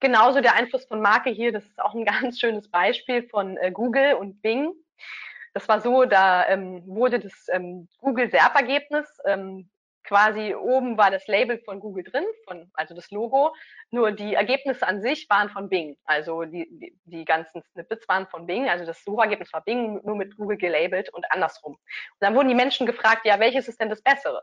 Genauso der Einfluss von Marke hier, das ist auch ein [LAUGHS] ganz schönes Beispiel von äh, Google und Bing. Das war so, da ähm, wurde das ähm, Google SERP-Ergebnis ähm, quasi oben war das Label von Google drin, von, also das Logo. Nur die Ergebnisse an sich waren von Bing. Also die, die, die ganzen Snippets waren von Bing. Also das Suchergebnis war Bing, nur mit Google gelabelt und andersrum. Und dann wurden die Menschen gefragt, ja, welches ist denn das Bessere?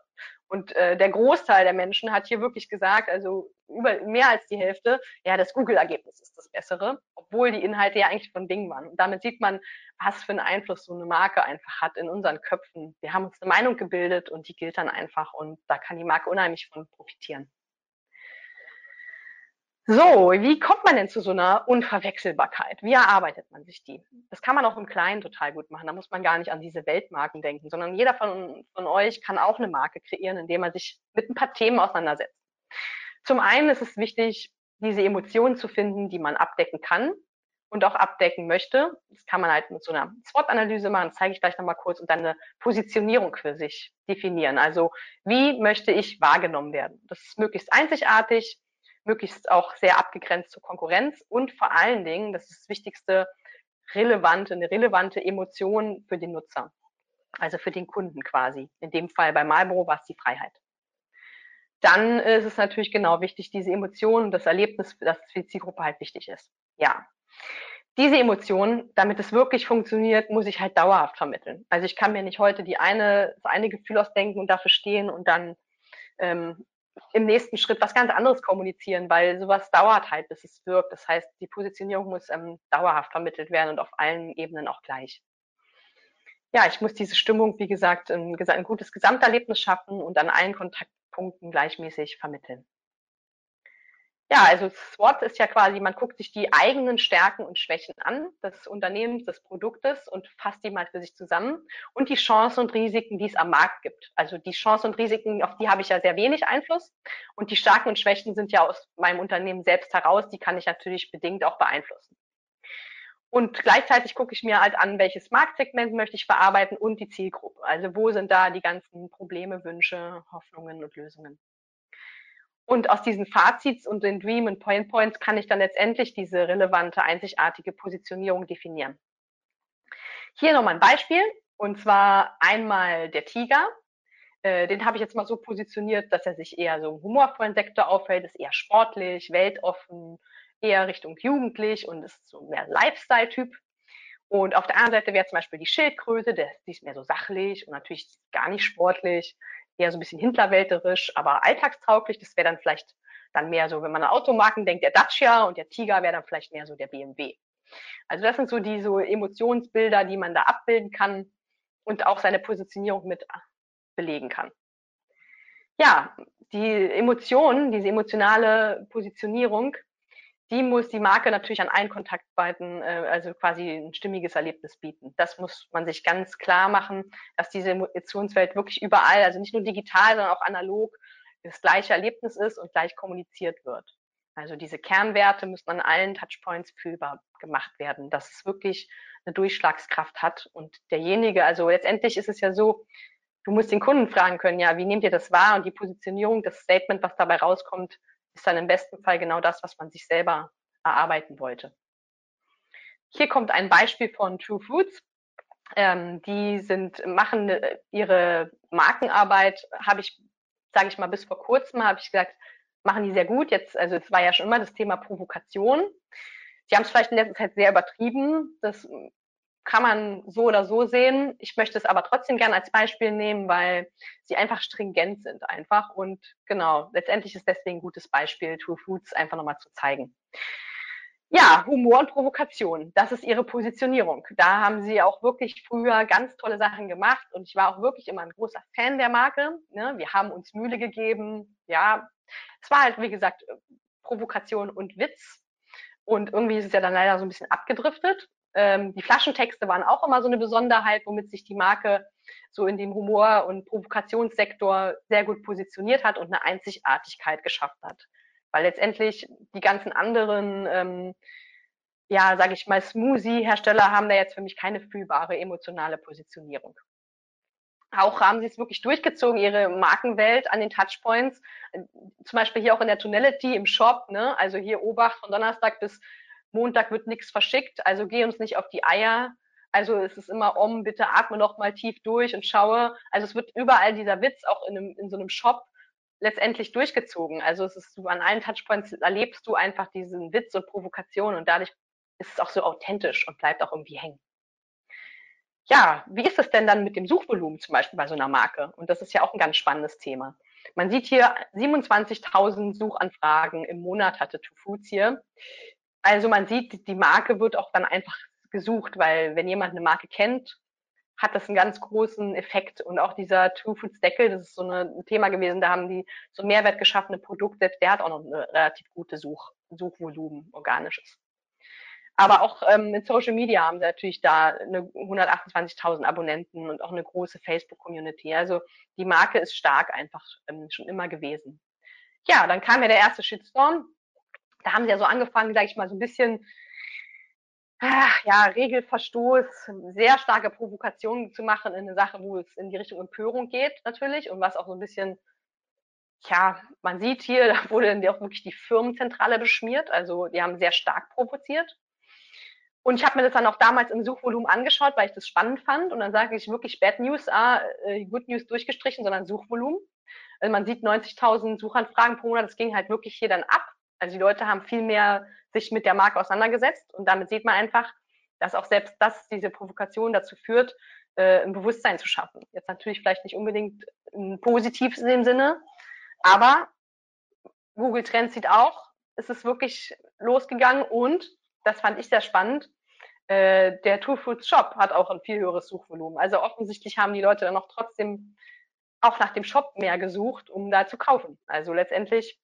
Und äh, der Großteil der Menschen hat hier wirklich gesagt, also über mehr als die Hälfte, ja, das Google-Ergebnis ist das Bessere, obwohl die Inhalte ja eigentlich von Bing waren. Und damit sieht man, was für einen Einfluss so eine Marke einfach hat in unseren Köpfen. Wir haben uns eine Meinung gebildet und die gilt dann einfach und da kann die Marke unheimlich von profitieren. So, wie kommt man denn zu so einer Unverwechselbarkeit? Wie erarbeitet man sich die? Das kann man auch im Kleinen total gut machen. Da muss man gar nicht an diese Weltmarken denken, sondern jeder von, von euch kann auch eine Marke kreieren, indem er sich mit ein paar Themen auseinandersetzt. Zum einen ist es wichtig, diese Emotionen zu finden, die man abdecken kann und auch abdecken möchte. Das kann man halt mit so einer SWOT-Analyse machen, das zeige ich gleich nochmal kurz, und dann eine Positionierung für sich definieren. Also wie möchte ich wahrgenommen werden? Das ist möglichst einzigartig, möglichst auch sehr abgegrenzt zur Konkurrenz und vor allen Dingen, das ist das Wichtigste, relevante, eine relevante Emotion für den Nutzer. Also für den Kunden quasi. In dem Fall bei Marlboro war es die Freiheit. Dann ist es natürlich genau wichtig, diese Emotion, das Erlebnis, das für die Zielgruppe halt wichtig ist. Ja. Diese Emotion, damit es wirklich funktioniert, muss ich halt dauerhaft vermitteln. Also ich kann mir nicht heute die eine, das eine Gefühl ausdenken und dafür stehen und dann ähm, im nächsten Schritt was ganz anderes kommunizieren, weil sowas dauert halt, bis es wirkt. Das heißt, die Positionierung muss ähm, dauerhaft vermittelt werden und auf allen Ebenen auch gleich. Ja, ich muss diese Stimmung, wie gesagt, ein, ein gutes Gesamterlebnis schaffen und an allen Kontaktpunkten gleichmäßig vermitteln. Ja, also SWOT ist ja quasi, man guckt sich die eigenen Stärken und Schwächen an des Unternehmens, des Produktes und fasst die mal für sich zusammen und die Chancen und Risiken, die es am Markt gibt. Also die Chancen und Risiken, auf die habe ich ja sehr wenig Einfluss und die Stärken und Schwächen sind ja aus meinem Unternehmen selbst heraus, die kann ich natürlich bedingt auch beeinflussen. Und gleichzeitig gucke ich mir halt an, welches Marktsegment möchte ich verarbeiten und die Zielgruppe. Also wo sind da die ganzen Probleme, Wünsche, Hoffnungen und Lösungen. Und aus diesen Fazits und den Dream und Point Points kann ich dann letztendlich diese relevante, einzigartige Positionierung definieren. Hier nochmal ein Beispiel, und zwar einmal der Tiger. Äh, den habe ich jetzt mal so positioniert, dass er sich eher so im humorvollen Sektor auffällt, ist eher sportlich, weltoffen, eher Richtung jugendlich und ist so mehr Lifestyle-Typ. Und auf der anderen Seite wäre zum Beispiel die Schildkröte, die ist mehr so sachlich und natürlich gar nicht sportlich, eher so ein bisschen hinterwälterisch, aber alltagstauglich. Das wäre dann vielleicht dann mehr so, wenn man an Automarken denkt, der Dacia und der Tiger wäre dann vielleicht mehr so der BMW. Also das sind so die so Emotionsbilder, die man da abbilden kann und auch seine Positionierung mit belegen kann. Ja, die Emotionen, diese emotionale Positionierung, die muss die Marke natürlich an allen Kontaktbeiten, äh, also quasi ein stimmiges Erlebnis bieten. Das muss man sich ganz klar machen, dass diese Emotionswelt wirklich überall, also nicht nur digital, sondern auch analog, das gleiche Erlebnis ist und gleich kommuniziert wird. Also diese Kernwerte müssen an allen Touchpoints fühlbar gemacht werden, dass es wirklich eine Durchschlagskraft hat und derjenige, also letztendlich ist es ja so, du musst den Kunden fragen können, ja, wie nehmt ihr das wahr und die Positionierung, das Statement, was dabei rauskommt, ist dann im besten Fall genau das, was man sich selber erarbeiten wollte. Hier kommt ein Beispiel von True Foods. Ähm, die sind, machen äh, ihre Markenarbeit, habe ich, sage ich mal, bis vor kurzem habe ich gesagt, machen die sehr gut. Jetzt, also es war ja schon immer das Thema Provokation. Sie haben es vielleicht in letzter Zeit sehr übertrieben. Das kann man so oder so sehen. Ich möchte es aber trotzdem gerne als Beispiel nehmen, weil sie einfach stringent sind einfach. Und genau, letztendlich ist deswegen ein gutes Beispiel, True Foods einfach nochmal zu zeigen. Ja, Humor und Provokation, das ist ihre Positionierung. Da haben sie auch wirklich früher ganz tolle Sachen gemacht und ich war auch wirklich immer ein großer Fan der Marke. Ne? Wir haben uns Mühle gegeben. Ja, es war halt, wie gesagt, Provokation und Witz. Und irgendwie ist es ja dann leider so ein bisschen abgedriftet. Ähm, die Flaschentexte waren auch immer so eine Besonderheit, womit sich die Marke so in dem Humor- und Provokationssektor sehr gut positioniert hat und eine Einzigartigkeit geschafft hat. Weil letztendlich die ganzen anderen, ähm, ja, sage ich mal, Smoothie-Hersteller haben da jetzt für mich keine fühlbare emotionale Positionierung. Auch haben sie es wirklich durchgezogen, ihre Markenwelt an den Touchpoints. Zum Beispiel hier auch in der Tonality im Shop, ne? also hier Obacht von Donnerstag bis Montag wird nichts verschickt, also geh uns nicht auf die Eier. Also es ist immer um, bitte atme noch mal tief durch und schaue. Also es wird überall dieser Witz auch in, einem, in so einem Shop letztendlich durchgezogen. Also es ist an allen Touchpoints erlebst du einfach diesen Witz und Provokation und dadurch ist es auch so authentisch und bleibt auch irgendwie hängen. Ja, wie ist es denn dann mit dem Suchvolumen zum Beispiel bei so einer Marke? Und das ist ja auch ein ganz spannendes Thema. Man sieht hier 27.000 Suchanfragen im Monat hatte Two Foods hier. Also man sieht, die Marke wird auch dann einfach gesucht, weil wenn jemand eine Marke kennt, hat das einen ganz großen Effekt. Und auch dieser True Foods Deckel, das ist so ein Thema gewesen, da haben die so Mehrwert geschaffene Produkte, der hat auch noch eine relativ gute Such, Suchvolumen, organisches. Aber auch ähm, in Social Media haben sie natürlich da eine 128.000 Abonnenten und auch eine große Facebook-Community. Also die Marke ist stark einfach ähm, schon immer gewesen. Ja, dann kam ja der erste Shitstorm da haben sie ja so angefangen, sage ich mal, so ein bisschen ach, ja, Regelverstoß, sehr starke Provokationen zu machen in eine Sache, wo es in die Richtung Empörung geht natürlich und was auch so ein bisschen, ja, man sieht hier, [LAUGHS] da wurde dann auch wirklich die Firmenzentrale beschmiert, also die haben sehr stark provoziert. Und ich habe mir das dann auch damals im Suchvolumen angeschaut, weil ich das spannend fand. Und dann sage ich wirklich Bad News, ah, Good News durchgestrichen, sondern Suchvolumen. Also man sieht 90.000 Suchanfragen pro Monat, das ging halt wirklich hier dann ab. Also die Leute haben viel mehr sich mit der Marke auseinandergesetzt und damit sieht man einfach, dass auch selbst das, diese Provokation dazu führt, äh, ein Bewusstsein zu schaffen. Jetzt natürlich vielleicht nicht unbedingt ein positives in dem Sinne, aber Google Trends sieht auch, ist es wirklich losgegangen und, das fand ich sehr spannend, äh, der True Foods Shop hat auch ein viel höheres Suchvolumen. Also offensichtlich haben die Leute dann noch trotzdem auch nach dem Shop mehr gesucht, um da zu kaufen. Also letztendlich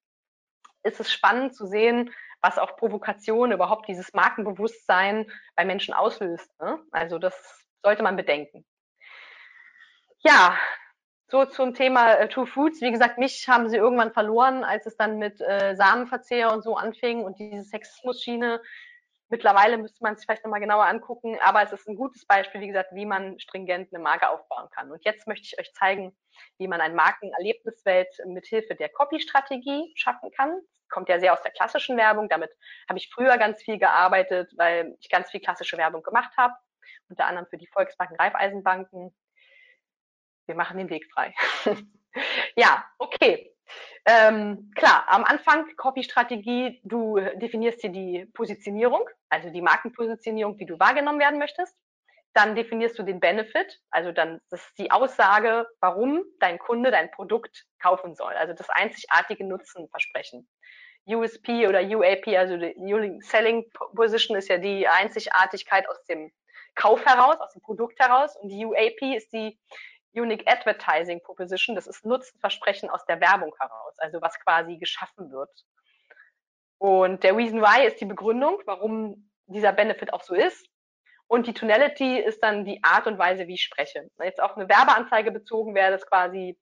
ist es spannend zu sehen, was auch Provokation, überhaupt dieses Markenbewusstsein bei Menschen auslöst. Ne? Also das sollte man bedenken. Ja, so zum Thema äh, True Foods. Wie gesagt, mich haben sie irgendwann verloren, als es dann mit äh, Samenverzehr und so anfing und diese Sexismus-Schiene. Mittlerweile müsste man es vielleicht nochmal genauer angucken, aber es ist ein gutes Beispiel, wie gesagt, wie man stringent eine Marke aufbauen kann. Und jetzt möchte ich euch zeigen, wie man eine Markenerlebniswelt mit Hilfe der Copy-Strategie schaffen kann. Kommt ja sehr aus der klassischen Werbung. Damit habe ich früher ganz viel gearbeitet, weil ich ganz viel klassische Werbung gemacht habe. Unter anderem für die Volksbanken, Raiffeisenbanken. Wir machen den Weg frei. [LAUGHS] ja, okay. Ähm, klar, am Anfang Copy-Strategie, du definierst dir die Positionierung, also die Markenpositionierung, wie du wahrgenommen werden möchtest. Dann definierst du den Benefit, also dann das ist die Aussage, warum dein Kunde dein Produkt kaufen soll, also das einzigartige Nutzenversprechen. USP oder UAP, also die Selling Position ist ja die Einzigartigkeit aus dem Kauf heraus, aus dem Produkt heraus und die UAP ist die Unique Advertising Proposition, das ist Nutzenversprechen aus der Werbung heraus, also was quasi geschaffen wird. Und der Reason Why ist die Begründung, warum dieser Benefit auch so ist. Und die Tonality ist dann die Art und Weise, wie ich spreche. Wenn jetzt auf eine Werbeanzeige bezogen wäre, das quasi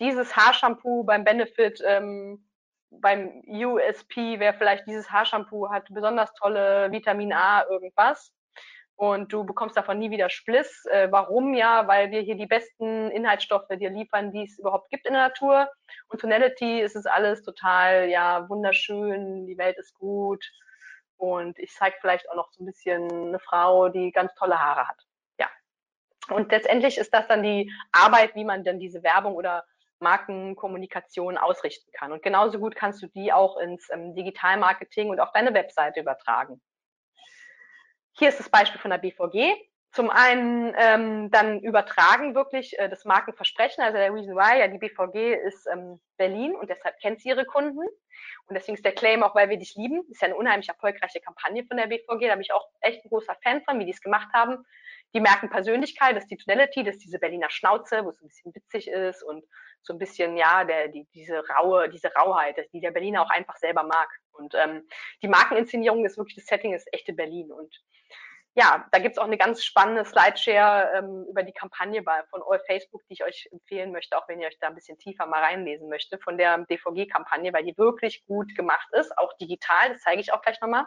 dieses Haarshampoo beim Benefit, ähm, beim USP wäre vielleicht dieses Haarshampoo hat besonders tolle Vitamin A irgendwas. Und du bekommst davon nie wieder Spliss. Äh, warum? Ja, weil wir hier die besten Inhaltsstoffe dir liefern, die es überhaupt gibt in der Natur. Und Tonality ist es alles total, ja, wunderschön, die Welt ist gut und ich zeige vielleicht auch noch so ein bisschen eine Frau, die ganz tolle Haare hat. Ja. Und letztendlich ist das dann die Arbeit, wie man dann diese Werbung oder Markenkommunikation ausrichten kann. Und genauso gut kannst du die auch ins ähm, Digitalmarketing und auf deine Webseite übertragen. Hier ist das Beispiel von der BVG. Zum einen ähm, dann übertragen wirklich äh, das Markenversprechen, also der Reason Why, ja, die BVG ist ähm, Berlin und deshalb kennt sie ihre Kunden. Und deswegen ist der Claim auch, weil wir dich lieben. Ist ja eine unheimlich erfolgreiche Kampagne von der BVG. Da bin ich auch echt ein großer Fan von, wie die es gemacht haben. Die merken Persönlichkeit, das ist die Tonality, das ist diese Berliner Schnauze, wo es ein bisschen witzig ist und so ein bisschen, ja, der, die, diese raue, diese Rauheit, die der Berliner auch einfach selber mag. Und ähm, die Markeninszenierung ist wirklich, das Setting ist echte Berlin. Und ja, da gibt's auch eine ganz spannende Slideshare ähm, über die Kampagne von All Facebook, die ich euch empfehlen möchte, auch wenn ihr euch da ein bisschen tiefer mal reinlesen möchtet, von der DVG-Kampagne, weil die wirklich gut gemacht ist, auch digital, das zeige ich auch gleich nochmal.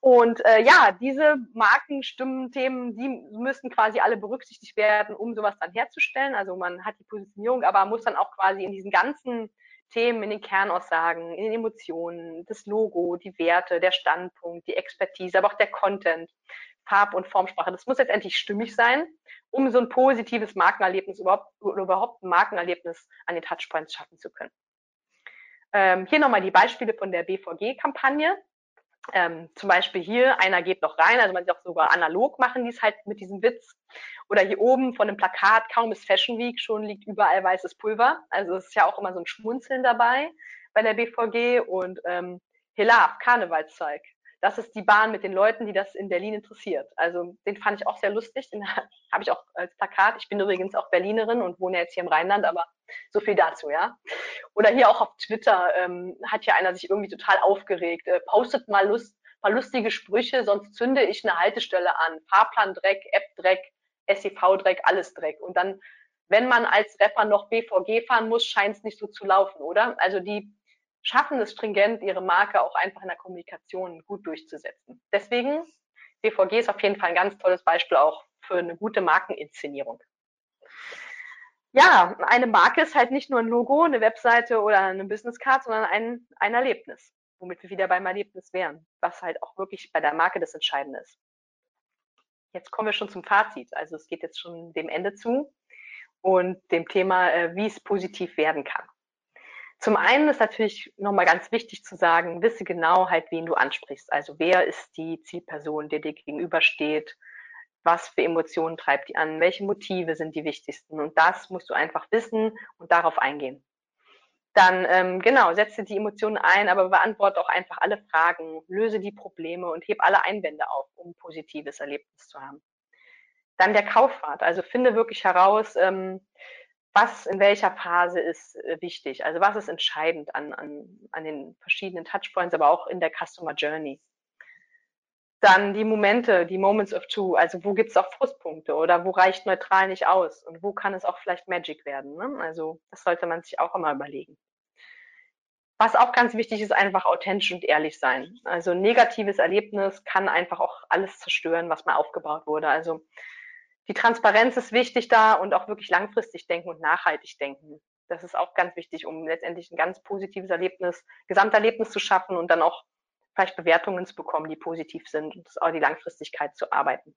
Und äh, ja, diese Markenstimmen-Themen, die müssen quasi alle berücksichtigt werden, um sowas dann herzustellen. Also man hat die Positionierung, aber muss dann auch quasi in diesen ganzen Themen, in den Kernaussagen, in den Emotionen, das Logo, die Werte, der Standpunkt, die Expertise, aber auch der Content, Farb- und Formsprache. Das muss letztendlich stimmig sein, um so ein positives Markenerlebnis überhaupt, überhaupt ein Markenerlebnis an den Touchpoints schaffen zu können. Ähm, hier nochmal die Beispiele von der BVG-Kampagne. Ähm, zum Beispiel hier, einer geht noch rein, also man sieht auch sogar analog machen die es halt mit diesem Witz. Oder hier oben von dem Plakat, kaum ist Fashion Week, schon liegt überall weißes Pulver. Also es ist ja auch immer so ein Schmunzeln dabei bei der BVG und ähm, Hilaf, Karnevalszeug. Das ist die Bahn mit den Leuten, die das in Berlin interessiert. Also den fand ich auch sehr lustig, den [LAUGHS] habe ich auch als Plakat. Ich bin übrigens auch Berlinerin und wohne jetzt hier im Rheinland, aber so viel dazu, ja. Oder hier auch auf Twitter ähm, hat ja einer sich irgendwie total aufgeregt. Äh, postet mal Lust, paar lustige Sprüche, sonst zünde ich eine Haltestelle an. Fahrplan Dreck, App Dreck, SEV-Dreck, alles Dreck. Und dann, wenn man als Rapper noch BVG fahren muss, scheint es nicht so zu laufen, oder? Also die schaffen es stringent, ihre Marke auch einfach in der Kommunikation gut durchzusetzen. Deswegen, BVG ist auf jeden Fall ein ganz tolles Beispiel auch für eine gute Markeninszenierung. Ja, eine Marke ist halt nicht nur ein Logo, eine Webseite oder eine Businesscard, sondern ein, ein Erlebnis, womit wir wieder beim Erlebnis wären, was halt auch wirklich bei der Marke das Entscheidende ist. Jetzt kommen wir schon zum Fazit. Also es geht jetzt schon dem Ende zu und dem Thema, äh, wie es positiv werden kann. Zum einen ist natürlich nochmal ganz wichtig zu sagen, wisse genau halt, wen du ansprichst. Also wer ist die Zielperson, der dir gegenübersteht? Was für Emotionen treibt die an? Welche Motive sind die wichtigsten? Und das musst du einfach wissen und darauf eingehen. dann ähm, genau, setze die Emotionen ein, aber beantworte auch einfach alle Fragen, löse die Probleme und heb alle Einwände auf, um ein positives Erlebnis zu haben. Dann der Kauffahrt, also finde wirklich heraus, ähm, was in welcher Phase ist äh, wichtig, also was ist entscheidend an, an, an den verschiedenen Touchpoints, aber auch in der Customer Journey. Dann die Momente, die Moments of Two, also wo gibt es auch Frustpunkte oder wo reicht neutral nicht aus und wo kann es auch vielleicht Magic werden. Ne? Also das sollte man sich auch immer überlegen. Was auch ganz wichtig ist, einfach authentisch und ehrlich sein. Also ein negatives Erlebnis kann einfach auch alles zerstören, was mal aufgebaut wurde. Also die Transparenz ist wichtig da und auch wirklich langfristig denken und nachhaltig denken. Das ist auch ganz wichtig, um letztendlich ein ganz positives Erlebnis, Gesamterlebnis zu schaffen und dann auch vielleicht Bewertungen zu bekommen, die positiv sind und auch die Langfristigkeit zu arbeiten.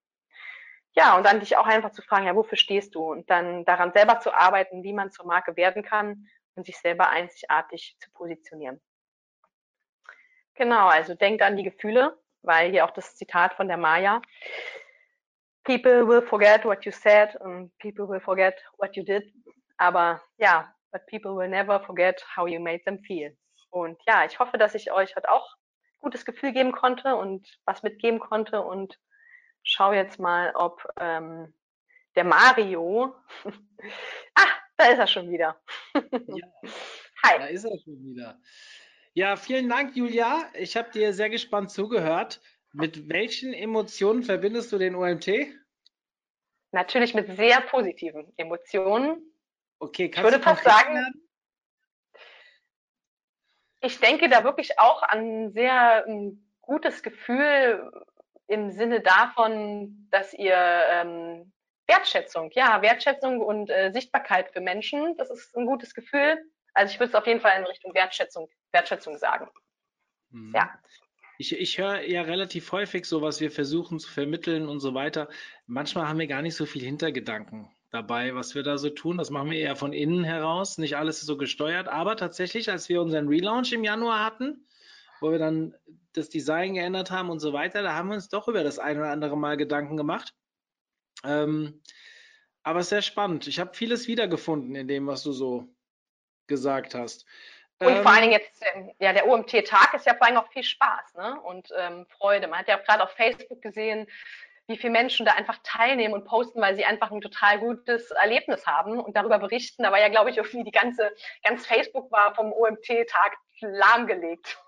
Ja, und dann dich auch einfach zu fragen, ja, wofür stehst du? Und dann daran selber zu arbeiten, wie man zur Marke werden kann und sich selber einzigartig zu positionieren. Genau, also denkt an die Gefühle, weil hier auch das Zitat von der Maya. People will forget what you said and people will forget what you did. Aber ja, but people will never forget how you made them feel. Und ja, ich hoffe, dass ich euch heute auch gutes Gefühl geben konnte und was mitgeben konnte und schau jetzt mal, ob ähm, der Mario. [LAUGHS] ah, da ist er schon wieder. [LAUGHS] ja, Hi. Da ist er schon wieder. Ja, vielen Dank, Julia. Ich habe dir sehr gespannt zugehört. Mit welchen Emotionen verbindest du den OMT? Natürlich mit sehr positiven Emotionen. Okay, kannst ich würde fast sagen, werden? ich denke da wirklich auch an ein sehr ein ähm, gutes Gefühl im Sinne davon, dass ihr ähm, Wertschätzung, ja, Wertschätzung und äh, Sichtbarkeit für Menschen, das ist ein gutes Gefühl. Also ich würde es auf jeden Fall in Richtung Wertschätzung, Wertschätzung sagen. Mhm. Ja. Ich, ich höre ja relativ häufig so, was wir versuchen zu vermitteln und so weiter. Manchmal haben wir gar nicht so viel Hintergedanken dabei, was wir da so tun. Das machen wir eher von innen heraus. Nicht alles ist so gesteuert. Aber tatsächlich, als wir unseren Relaunch im Januar hatten, wo wir dann das Design geändert haben und so weiter, da haben wir uns doch über das ein oder andere Mal Gedanken gemacht. Ähm, aber sehr spannend. Ich habe vieles wiedergefunden in dem, was du so gesagt hast. Und ähm, vor allen Dingen jetzt, ähm, ja, der OMT-Tag ist ja vor allem auch viel Spaß ne? und ähm, Freude. Man hat ja auch gerade auf Facebook gesehen, wie viele Menschen da einfach teilnehmen und posten, weil sie einfach ein total gutes Erlebnis haben und darüber berichten. Da war ja, glaube ich, irgendwie die ganze, ganz Facebook war vom OMT-Tag lahmgelegt.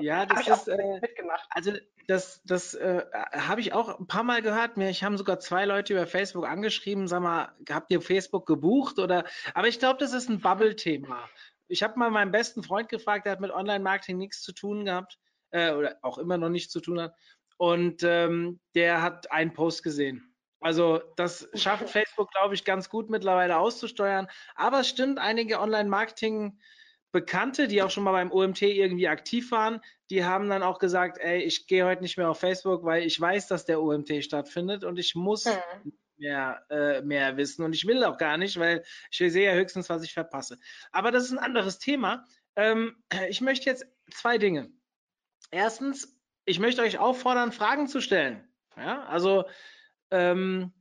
Ja, [LAUGHS] das ist äh, mitgemacht. Also das, das äh, habe ich auch ein paar Mal gehört. Mir, ich haben sogar zwei Leute über Facebook angeschrieben, sag mal, habt ihr Facebook gebucht oder? Aber ich glaube, das ist ein Bubble-Thema. Ich habe mal meinen besten Freund gefragt, der hat mit Online-Marketing nichts zu tun gehabt äh, oder auch immer noch nichts zu tun hat. Und ähm, der hat einen Post gesehen. Also das schafft Facebook, glaube ich, ganz gut mittlerweile auszusteuern. Aber es stimmt, einige Online-Marketing- Bekannte, die auch schon mal beim OMT irgendwie aktiv waren, die haben dann auch gesagt, ey, ich gehe heute nicht mehr auf Facebook, weil ich weiß, dass der OMT stattfindet und ich muss mhm. Mehr, äh, mehr wissen und ich will auch gar nicht, weil ich sehe ja höchstens, was ich verpasse. Aber das ist ein anderes Thema. Ähm, ich möchte jetzt zwei Dinge. Erstens, ich möchte euch auffordern, Fragen zu stellen. Ja, also ähm,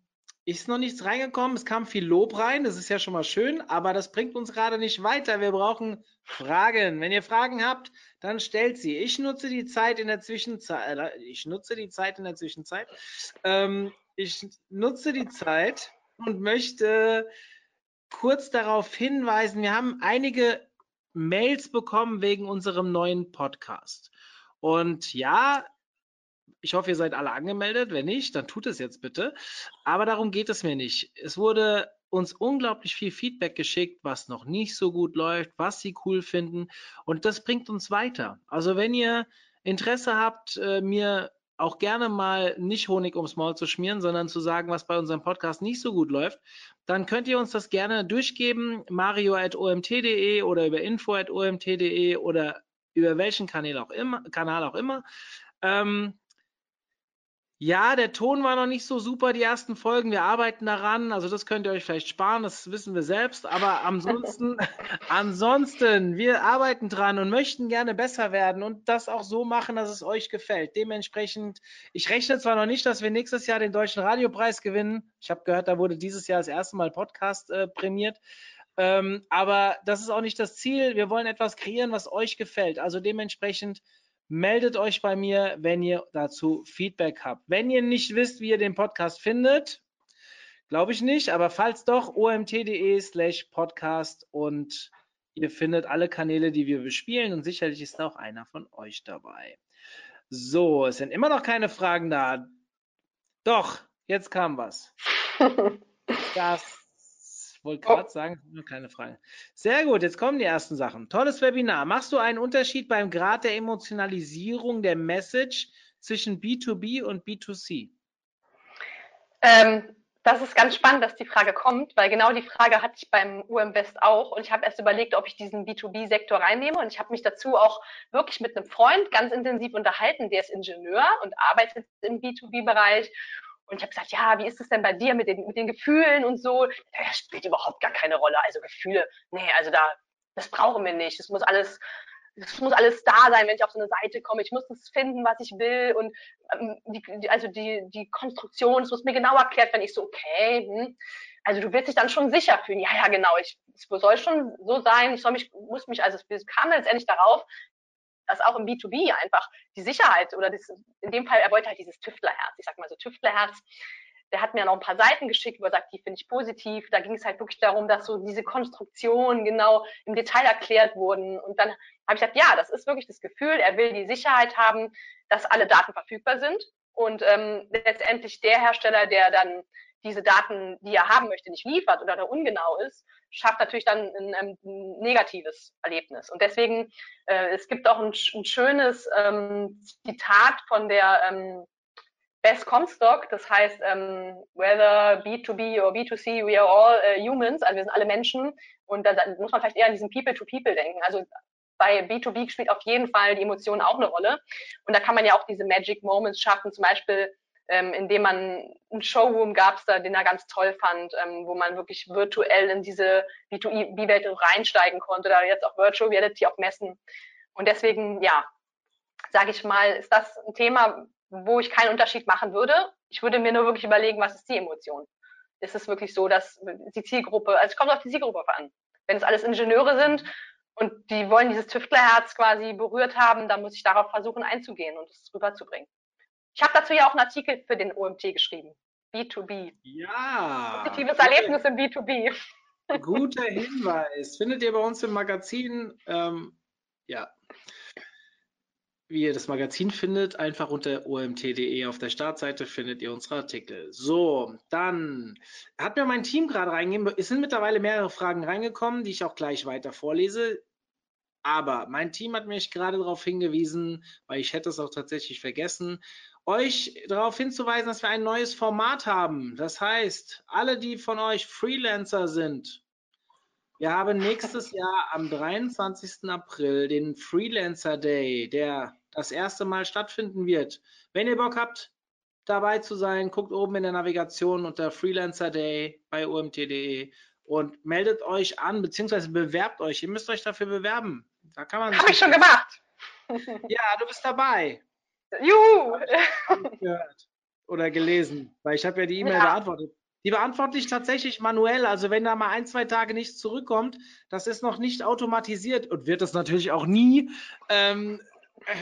ist noch nichts reingekommen. Es kam viel Lob rein. Das ist ja schon mal schön, aber das bringt uns gerade nicht weiter. Wir brauchen Fragen. Wenn ihr Fragen habt, dann stellt sie. Ich nutze die Zeit in der Zwischenzeit. Äh, ich nutze die Zeit in der Zwischenzeit. Ähm, ich nutze die Zeit und möchte kurz darauf hinweisen, wir haben einige Mails bekommen wegen unserem neuen Podcast. Und ja, ich hoffe, ihr seid alle angemeldet. Wenn nicht, dann tut es jetzt bitte. Aber darum geht es mir nicht. Es wurde uns unglaublich viel Feedback geschickt, was noch nicht so gut läuft, was sie cool finden. Und das bringt uns weiter. Also wenn ihr Interesse habt, äh, mir auch gerne mal nicht Honig ums Maul zu schmieren, sondern zu sagen, was bei unserem Podcast nicht so gut läuft, dann könnt ihr uns das gerne durchgeben, mario.omt.de oder über info.omt.de oder über welchen Kanal auch immer. Kanal auch immer. Ähm, ja, der Ton war noch nicht so super, die ersten Folgen. Wir arbeiten daran. Also das könnt ihr euch vielleicht sparen, das wissen wir selbst. Aber ansonsten, [LAUGHS] ansonsten, wir arbeiten dran und möchten gerne besser werden und das auch so machen, dass es euch gefällt. Dementsprechend, ich rechne zwar noch nicht, dass wir nächstes Jahr den Deutschen Radiopreis gewinnen. Ich habe gehört, da wurde dieses Jahr das erste Mal Podcast äh, prämiert. Ähm, aber das ist auch nicht das Ziel. Wir wollen etwas kreieren, was euch gefällt. Also dementsprechend meldet euch bei mir, wenn ihr dazu Feedback habt. Wenn ihr nicht wisst, wie ihr den Podcast findet, glaube ich nicht, aber falls doch, omt.de slash podcast und ihr findet alle Kanäle, die wir bespielen und sicherlich ist da auch einer von euch dabei. So, es sind immer noch keine Fragen da. Doch, jetzt kam was. [LAUGHS] Das wollte gerade oh. sagen, keine Frage. Sehr gut, jetzt kommen die ersten Sachen. Tolles Webinar. Machst du einen Unterschied beim Grad der Emotionalisierung der Message zwischen B2B und B2C? Ähm, das ist ganz spannend, dass die Frage kommt, weil genau die Frage hatte ich beim UM West auch und ich habe erst überlegt, ob ich diesen B2B-Sektor reinnehme und ich habe mich dazu auch wirklich mit einem Freund ganz intensiv unterhalten, der ist Ingenieur und arbeitet im B2B-Bereich und ich habe gesagt, ja, wie ist es denn bei dir mit den, mit den Gefühlen und so? Das spielt überhaupt gar keine Rolle. Also Gefühle, nee, also da, das brauchen wir nicht. Es muss alles, es muss alles da sein, wenn ich auf so eine Seite komme. Ich muss das finden, was ich will. Und ähm, die, also die, die Konstruktion, es muss mir genau erklärt werden. Ich so, okay, hm. also du wirst dich dann schon sicher fühlen. Ja, ja, genau. Ich, es soll schon so sein. Ich soll mich, muss mich, also es kam letztendlich darauf, dass auch im B2B einfach die Sicherheit oder das, in dem Fall, er wollte halt dieses Tüftlerherz, ich sag mal so Tüftlerherz, der hat mir noch ein paar Seiten geschickt, wo er sagt, die finde ich positiv. Da ging es halt wirklich darum, dass so diese Konstruktionen genau im Detail erklärt wurden. Und dann habe ich gesagt, ja, das ist wirklich das Gefühl, er will die Sicherheit haben, dass alle Daten verfügbar sind. Und ähm, letztendlich der Hersteller, der dann diese Daten, die er haben möchte, nicht liefert oder da ungenau ist, schafft natürlich dann ein, ein negatives Erlebnis. Und deswegen, äh, es gibt auch ein, ein schönes ähm, Zitat von der ähm, Best Comstock, das heißt, ähm, whether B2B or B2C, we are all uh, humans, also wir sind alle Menschen. Und da, da muss man vielleicht eher an diesen People-to-People -People denken. Also bei B2B spielt auf jeden Fall die Emotion auch eine Rolle. Und da kann man ja auch diese Magic Moments schaffen, zum Beispiel ähm, indem man einen Showroom gab es da, den er ganz toll fand, ähm, wo man wirklich virtuell in diese B2B-Welt reinsteigen konnte, oder jetzt auch Virtual Reality auf Messen. Und deswegen, ja, sage ich mal, ist das ein Thema, wo ich keinen Unterschied machen würde. Ich würde mir nur wirklich überlegen, was ist die Emotion? Ist es wirklich so, dass die Zielgruppe, also es kommt auf die Zielgruppe an. Wenn es alles Ingenieure sind und die wollen dieses Tüftlerherz quasi berührt haben, dann muss ich darauf versuchen einzugehen und es rüberzubringen. Ich habe dazu ja auch einen Artikel für den OMT geschrieben. B2B. Ja. Positives Erlebnis im B2B. Guter [LAUGHS] Hinweis. Findet ihr bei uns im Magazin. Ähm, ja. Wie ihr das Magazin findet, einfach unter omt.de auf der Startseite findet ihr unsere Artikel. So, dann hat mir mein Team gerade reingegeben. Es sind mittlerweile mehrere Fragen reingekommen, die ich auch gleich weiter vorlese. Aber mein Team hat mich gerade darauf hingewiesen, weil ich hätte es auch tatsächlich vergessen, euch darauf hinzuweisen, dass wir ein neues Format haben. Das heißt, alle, die von euch Freelancer sind, wir haben nächstes [LAUGHS] Jahr am 23. April den Freelancer Day, der das erste Mal stattfinden wird. Wenn ihr Bock habt, dabei zu sein, guckt oben in der Navigation unter Freelancer Day bei omt.de und meldet euch an, beziehungsweise bewerbt euch. Ihr müsst euch dafür bewerben. Da kann man. Habe ich schon gemacht. Ja, du bist dabei. Juhu! Gehört oder gelesen, weil ich habe ja die E-Mail ja. beantwortet. Die beantworte ich tatsächlich manuell. Also wenn da mal ein, zwei Tage nichts zurückkommt, das ist noch nicht automatisiert und wird das natürlich auch nie. Ähm, äh,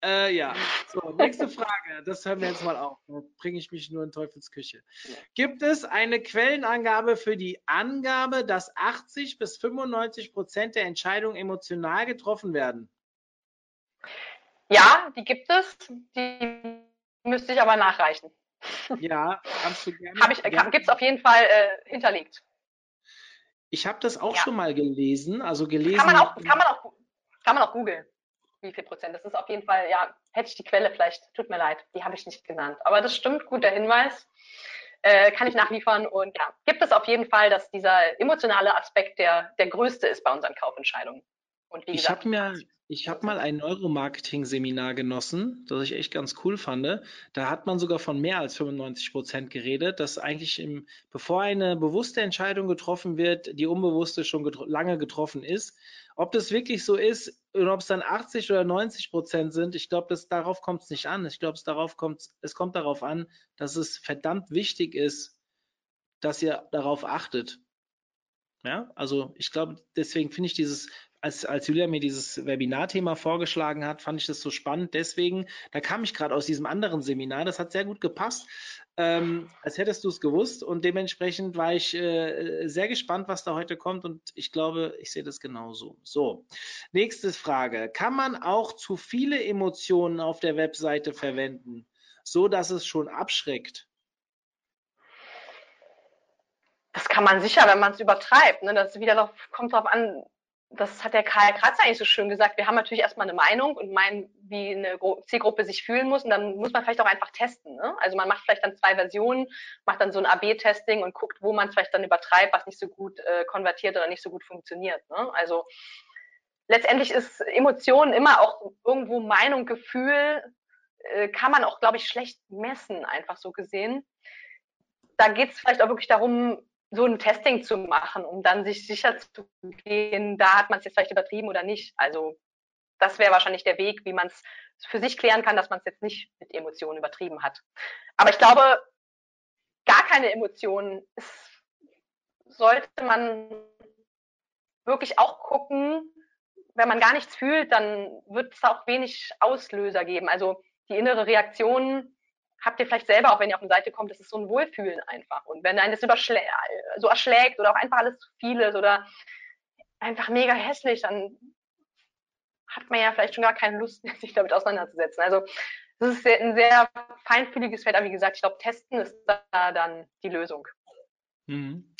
äh, ja, so, nächste Frage. Das hören wir jetzt mal auf. Da bringe ich mich nur in Teufelsküche. Gibt es eine Quellenangabe für die Angabe, dass 80 bis 95 Prozent der Entscheidungen emotional getroffen werden? Ja, die gibt es. Die müsste ich aber nachreichen. Ja, kannst du gerne. Hab ich, gerne. Gibt es auf jeden Fall äh, hinterlegt. Ich habe das auch ja. schon mal gelesen. Also gelesen. Kann man auch, kann man auch, kann man auch googeln. Wie viel Prozent? Das ist auf jeden Fall, ja, hätte ich die Quelle vielleicht, tut mir leid, die habe ich nicht genannt. Aber das stimmt, guter Hinweis. Äh, kann ich nachliefern und ja, gibt es auf jeden Fall, dass dieser emotionale Aspekt der, der größte ist bei unseren Kaufentscheidungen. Und wie ich habe mir, ich habe mal ein Neuromarketing-Seminar genossen, das ich echt ganz cool fand. Da hat man sogar von mehr als 95 Prozent geredet, dass eigentlich im, bevor eine bewusste Entscheidung getroffen wird, die unbewusste schon getro lange getroffen ist. Ob das wirklich so ist und ob es dann 80 oder 90 Prozent sind, ich glaube, darauf kommt es nicht an. Ich glaube, es darauf kommt, es kommt darauf an, dass es verdammt wichtig ist, dass ihr darauf achtet. Ja, also ich glaube, deswegen finde ich dieses, als, als Julia mir dieses Webinarthema vorgeschlagen hat, fand ich das so spannend. Deswegen, da kam ich gerade aus diesem anderen Seminar, das hat sehr gut gepasst, ähm, als hättest du es gewusst und dementsprechend war ich äh, sehr gespannt, was da heute kommt und ich glaube, ich sehe das genauso. So, nächste Frage. Kann man auch zu viele Emotionen auf der Webseite verwenden, so dass es schon abschreckt? Das kann man sicher, wenn man es übertreibt. Ne? Das wieder noch, kommt darauf an, das hat der Karl Kratzer eigentlich so schön gesagt. Wir haben natürlich erstmal eine Meinung und meinen, wie eine Zielgruppe sich fühlen muss. Und dann muss man vielleicht auch einfach testen. Ne? Also man macht vielleicht dann zwei Versionen, macht dann so ein AB-Testing und guckt, wo man vielleicht dann übertreibt, was nicht so gut äh, konvertiert oder nicht so gut funktioniert. Ne? Also letztendlich ist Emotionen immer auch irgendwo Meinung, Gefühl, äh, kann man auch, glaube ich, schlecht messen, einfach so gesehen. Da geht es vielleicht auch wirklich darum, so ein Testing zu machen, um dann sich sicher zu gehen, da hat man es jetzt vielleicht übertrieben oder nicht. Also das wäre wahrscheinlich der Weg, wie man es für sich klären kann, dass man es jetzt nicht mit Emotionen übertrieben hat. Aber ich glaube, gar keine Emotionen ist, sollte man wirklich auch gucken, wenn man gar nichts fühlt, dann wird es auch wenig Auslöser geben. Also die innere Reaktion habt ihr vielleicht selber, auch wenn ihr auf eine Seite kommt, das ist so ein Wohlfühlen einfach. Und wenn einen das so erschlägt oder auch einfach alles zu viel ist oder einfach mega hässlich, dann hat man ja vielleicht schon gar keine Lust, [LAUGHS] sich damit auseinanderzusetzen. Also das ist ein sehr feinfühliges Feld, aber wie gesagt, ich glaube, testen ist da dann die Lösung. Mhm.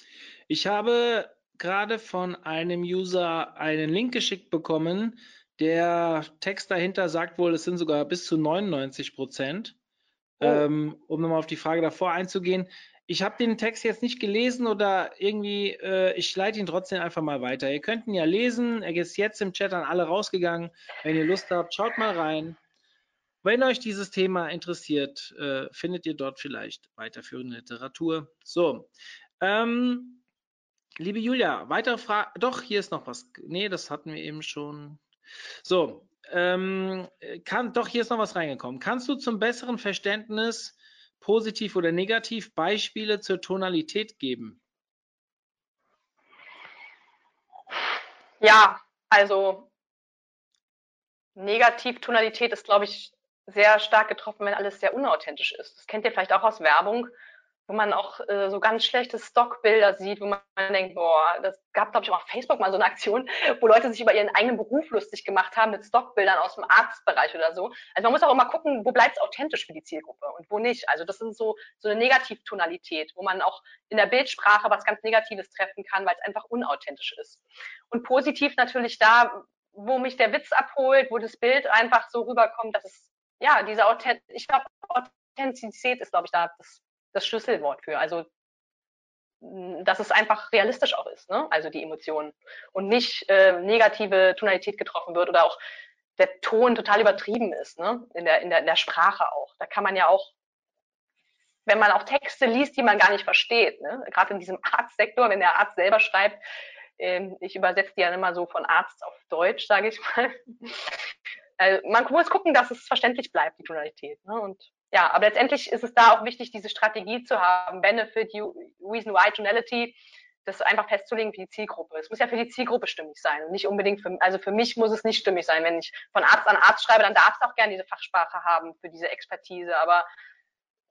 Ich habe gerade von einem User einen Link geschickt bekommen. Der Text dahinter sagt wohl, es sind sogar bis zu 99 Prozent. Oh. Ähm, um nochmal auf die Frage davor einzugehen. Ich habe den Text jetzt nicht gelesen oder irgendwie, äh, ich leite ihn trotzdem einfach mal weiter. Ihr könnt ihn ja lesen. Er ist jetzt im Chat an alle rausgegangen. Wenn ihr Lust habt, schaut mal rein. Wenn euch dieses Thema interessiert, äh, findet ihr dort vielleicht weiterführende Literatur. So. Ähm, liebe Julia, weitere Frage. Doch, hier ist noch was. Nee, das hatten wir eben schon. So, ähm, kann, doch, hier ist noch was reingekommen. Kannst du zum besseren Verständnis positiv oder negativ Beispiele zur Tonalität geben? Ja, also Negativtonalität ist, glaube ich, sehr stark getroffen, wenn alles sehr unauthentisch ist. Das kennt ihr vielleicht auch aus Werbung wo man auch äh, so ganz schlechte Stockbilder sieht, wo man denkt, boah, das gab, glaube ich, auch auf Facebook mal so eine Aktion, wo Leute sich über ihren eigenen Beruf lustig gemacht haben mit Stockbildern aus dem Arztbereich oder so. Also man muss auch immer gucken, wo bleibt es authentisch für die Zielgruppe und wo nicht. Also das sind so, so eine Negativtonalität, wo man auch in der Bildsprache was ganz Negatives treffen kann, weil es einfach unauthentisch ist. Und positiv natürlich da, wo mich der Witz abholt, wo das Bild einfach so rüberkommt, dass es, ja, diese Authent ich glaube, Authentizität ist, glaube ich, da das das Schlüsselwort für. Also dass es einfach realistisch auch ist, ne? also die Emotionen und nicht äh, negative Tonalität getroffen wird oder auch der Ton total übertrieben ist, ne? in, der, in, der, in der Sprache auch. Da kann man ja auch, wenn man auch Texte liest, die man gar nicht versteht, ne? gerade in diesem Arztsektor, wenn der Arzt selber schreibt, äh, ich übersetze die ja immer so von Arzt auf Deutsch, sage ich mal. äh, [LAUGHS] man muss gucken, dass es verständlich bleibt, die Tonalität. Ne? Und ja, aber letztendlich ist es da auch wichtig, diese Strategie zu haben, Benefit, Reason Why, Tonality, das einfach festzulegen für die Zielgruppe. Es muss ja für die Zielgruppe stimmig sein und nicht unbedingt für, also für mich muss es nicht stimmig sein. Wenn ich von Arzt an Arzt schreibe, dann darf es auch gerne diese Fachsprache haben für diese Expertise, aber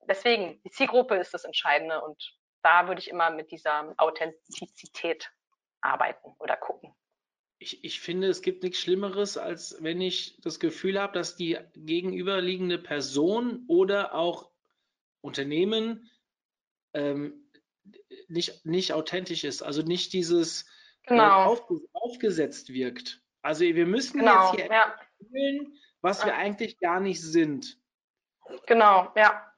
deswegen, die Zielgruppe ist das Entscheidende und da würde ich immer mit dieser Authentizität arbeiten oder gucken ich, ich finde, es gibt nichts Schlimmeres, als wenn ich das Gefühl habe, dass die gegenüberliegende Person oder auch Unternehmen ähm, nicht, nicht authentisch ist, also nicht dieses äh, genau. äh, auf, aufgesetzt wirkt. Also wir müssen genau, jetzt hier ja. erzählen, was wir eigentlich gar nicht sind. Genau, ja.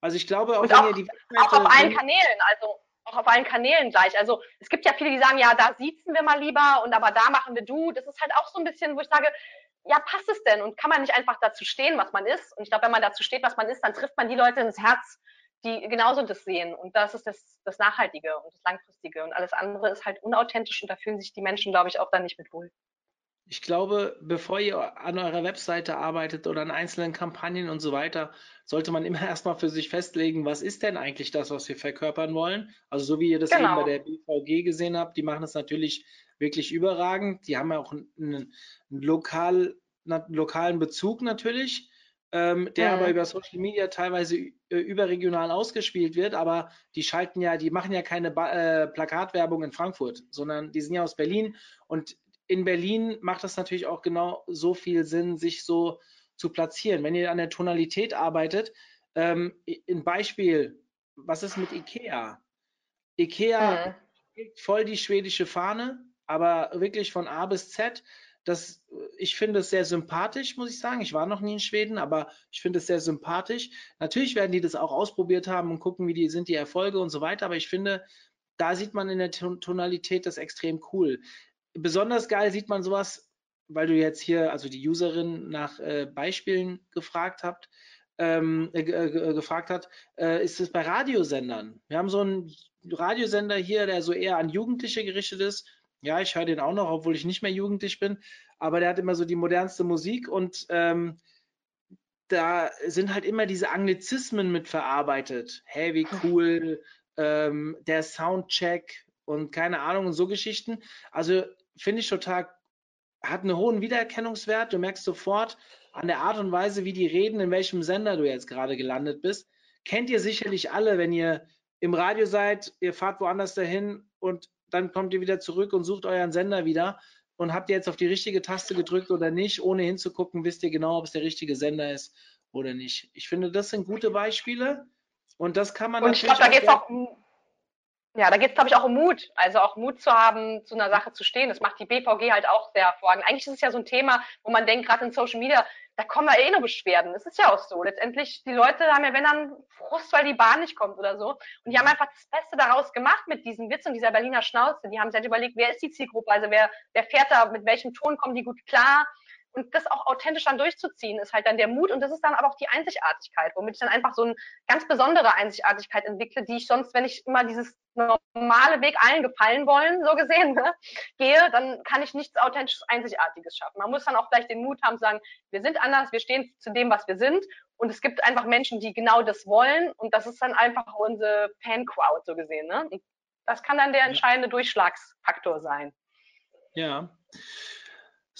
Also ich glaube, auch, Und wenn auch, ihr die Webseite, auch auf allen Kanälen, also auch auf allen Kanälen gleich. Also es gibt ja viele, die sagen, ja, da siezen wir mal lieber und aber da machen wir du. Das ist halt auch so ein bisschen, wo ich sage, ja, passt es denn? Und kann man nicht einfach dazu stehen, was man ist? Und ich glaube, wenn man dazu steht, was man ist, dann trifft man die Leute ins Herz, die genauso das sehen. Und das ist das, das Nachhaltige und das Langfristige. Und alles andere ist halt unauthentisch und da fühlen sich die Menschen, glaube ich, auch dann nicht mit wohl. Ich glaube, bevor ihr an eurer Webseite arbeitet oder an einzelnen Kampagnen und so weiter, sollte man immer [LAUGHS] erstmal für sich festlegen, was ist denn eigentlich das, was wir verkörpern wollen. Also so wie ihr das Genau. eben bei der BVG gesehen habt, die machen das natürlich wirklich überragend. Die haben ja auch einen, einen lokal, na, lokalen Bezug natürlich, ähm, der Mhm. aber über Social Media teilweise äh, überregional ausgespielt wird. Aber die schalten ja, die machen ja keine ba äh, Plakatwerbung in Frankfurt, sondern die sind ja aus Berlin und in Berlin macht es natürlich auch genau so viel Sinn, sich so zu platzieren. Wenn ihr an der Tonalität arbeitet, ähm, ein Beispiel, was ist mit IKEA? IKEA Mhm. voll die schwedische Fahne, aber wirklich von A bis Z. Das, ich finde es sehr sympathisch, muss ich sagen. Ich war noch nie in Schweden, aber ich finde es sehr sympathisch. Natürlich werden die das auch ausprobiert haben und gucken, wie die sind die Erfolge und so weiter. Aber ich finde, da sieht man in der Ton- Tonalität das extrem cool. Besonders geil sieht man sowas, weil du jetzt hier, also die Userin nach äh, Beispielen gefragt habt, ähm, äh, äh, gefragt hat, äh, ist es bei Radiosendern. Wir haben so einen Radiosender hier, der so eher an Jugendliche gerichtet ist. Ja, ich höre den auch noch, obwohl ich nicht mehr jugendlich bin, aber der hat immer so die modernste Musik und ähm, da sind halt immer diese Anglizismen mit verarbeitet. Hey, wie cool, ähm, der Soundcheck und keine Ahnung und so Geschichten. Also finde ich total, hat einen hohen Wiedererkennungswert. Du merkst sofort an der Art und Weise, wie die reden, in welchem Sender du jetzt gerade gelandet bist. Kennt ihr sicherlich alle, wenn ihr im Radio seid, ihr fahrt woanders dahin und dann kommt ihr wieder zurück und sucht euren Sender wieder. Und habt ihr jetzt auf die richtige Taste gedrückt oder nicht, ohne hinzugucken, wisst ihr genau, ob es der richtige Sender ist oder nicht. Ich finde, das sind gute Beispiele und das kann man Und ich glaube, da natürlich geht es auch ja, da geht es, glaube ich, auch um Mut. Also auch Mut zu haben, zu einer Sache zu stehen. Das macht die BVG halt auch sehr hervorragend. Eigentlich ist es ja so ein Thema, wo man denkt, gerade in Social Media, da kommen ja eh nur Beschwerden. Es ist ja auch so. Letztendlich, die Leute haben ja, wenn dann Frust, weil die Bahn nicht kommt oder so. Und die haben einfach das Beste daraus gemacht mit diesem Witz und dieser Berliner Schnauze. Die haben sich halt überlegt, wer ist die Zielgruppe? Also wer, wer fährt da, mit welchem Ton kommen die gut klar? Und das auch authentisch dann durchzuziehen, ist halt dann der Mut und das ist dann aber auch die Einzigartigkeit, womit ich dann einfach so eine ganz besondere Einzigartigkeit entwickle, die ich sonst, wenn ich immer dieses normale Weg allen gefallen wollen, so gesehen, ne, gehe, dann kann ich nichts authentisches, Einzigartiges schaffen. Man muss dann auch gleich den Mut haben, zu sagen, wir sind anders, wir stehen zu dem, was wir sind und es gibt einfach Menschen, die genau das wollen und das ist dann einfach unsere Fan-Crowd, so gesehen. Ne? Und das kann dann der entscheidende Durchschlagsfaktor sein. Ja.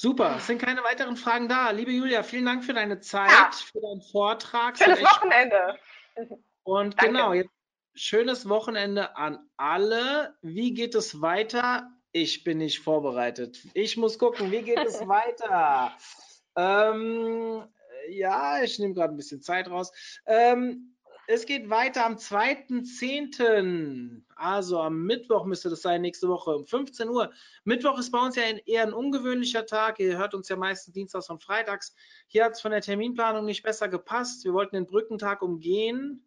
Super, es sind keine weiteren Fragen da. Liebe Julia, vielen Dank für deine Zeit, Ja. für deinen Vortrag. Schönes Wochenende. Und Danke. genau, jetzt schönes Wochenende an alle. Wie geht es weiter? Ich bin nicht vorbereitet. Ich muss gucken, wie geht es [LAUGHS] weiter? Ähm, ja, ich nehme gerade ein bisschen Zeit raus. Ähm, es geht weiter am 2.10. Also am Mittwoch müsste das sein, nächste Woche um 15 Uhr. Mittwoch ist bei uns ja ein, eher ein ungewöhnlicher Tag. Ihr hört uns ja meistens dienstags und freitags. Hier hat es von der Terminplanung nicht besser gepasst. Wir wollten den Brückentag umgehen.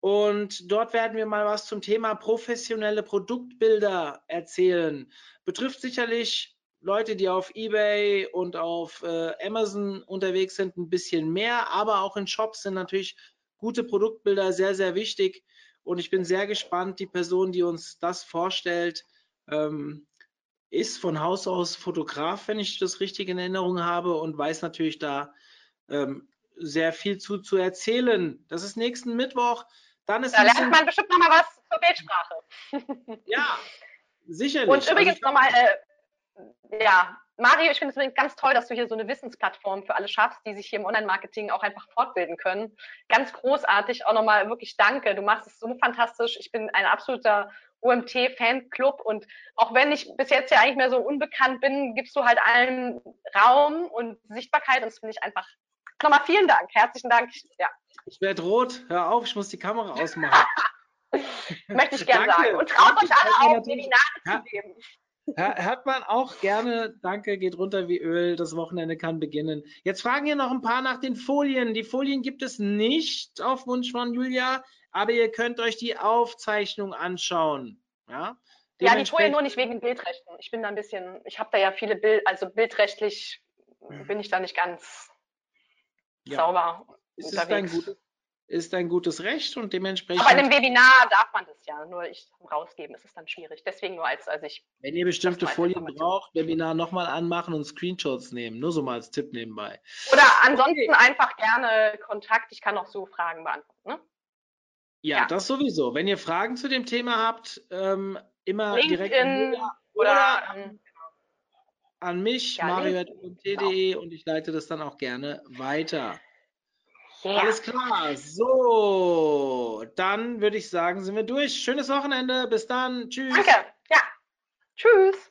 Und dort werden wir mal was zum Thema professionelle Produktbilder erzählen. Betrifft sicherlich Leute, die auf eBay und auf äh, Amazon unterwegs sind, ein bisschen mehr, aber auch in Shops sind natürlich gute Produktbilder sehr, sehr wichtig. Und ich bin sehr gespannt. Die Person, die uns das vorstellt, ähm, ist von Haus aus Fotograf, wenn ich das richtig in Erinnerung habe, und weiß natürlich da ähm, sehr viel zu, zu erzählen. Das ist nächsten Mittwoch. Dann ist Da lernt man bestimmt nochmal was zur Bildsprache. ja, [LAUGHS] sicherlich. Und Also übrigens ich- nochmal, äh, ja, Mario, ich finde es ganz toll, dass du hier so eine Wissensplattform für alle schaffst, die sich hier im Online-Marketing auch einfach fortbilden können. Ganz großartig, auch nochmal wirklich danke. Du machst es so fantastisch. Ich bin ein absoluter OMT-Fanclub und auch wenn ich bis jetzt ja eigentlich mehr so unbekannt bin, gibst du halt allen Raum und Sichtbarkeit und das finde ich einfach nochmal vielen Dank. Herzlichen Dank. Ja, Ich werde rot. Hör auf, ich muss die Kamera ausmachen. [LAUGHS] möchte ich gerne sagen. Und traut euch alle auf, Ja. zu geben. Hör- Hört man auch gerne. Danke, geht runter wie Öl. Das Wochenende kann beginnen. Jetzt fragen hier noch ein paar nach den Folien. Die Folien gibt es nicht auf Wunsch von Julia, aber ihr könnt euch die Aufzeichnung anschauen. Ja, Ja, die Folie Dementsprechend- nur nicht wegen Bildrechten. Ich bin da ein bisschen, ich habe da ja viele Bild, also bildrechtlich bin ich da nicht ganz Ja. sauber Es ist ein unterwegs. gutes, ist ein gutes Recht und dementsprechend. Aber in einem Webinar darf man das ja, nur ich rausgeben, ist es dann schwierig. Deswegen nur als, als ich. Wenn ihr bestimmte Das Folien braucht, Webinar nochmal anmachen und Screenshots nehmen. Nur so mal als Tipp nebenbei. Oder ansonsten einfach gerne Kontakt. Ich kann auch so Fragen beantworten. Ne? Ja, Ja. das sowieso. Wenn ihr Fragen zu dem Thema habt, ähm, immer direkt an LinkedIn Julia oder. oder Ähm, an mich, Ja, mario.t.de und ich leite das dann auch gerne weiter. Ja. Alles klar. So, dann würde ich sagen, sind wir durch. Schönes Wochenende. Bis dann. Tschüss. Danke. Ja. Tschüss.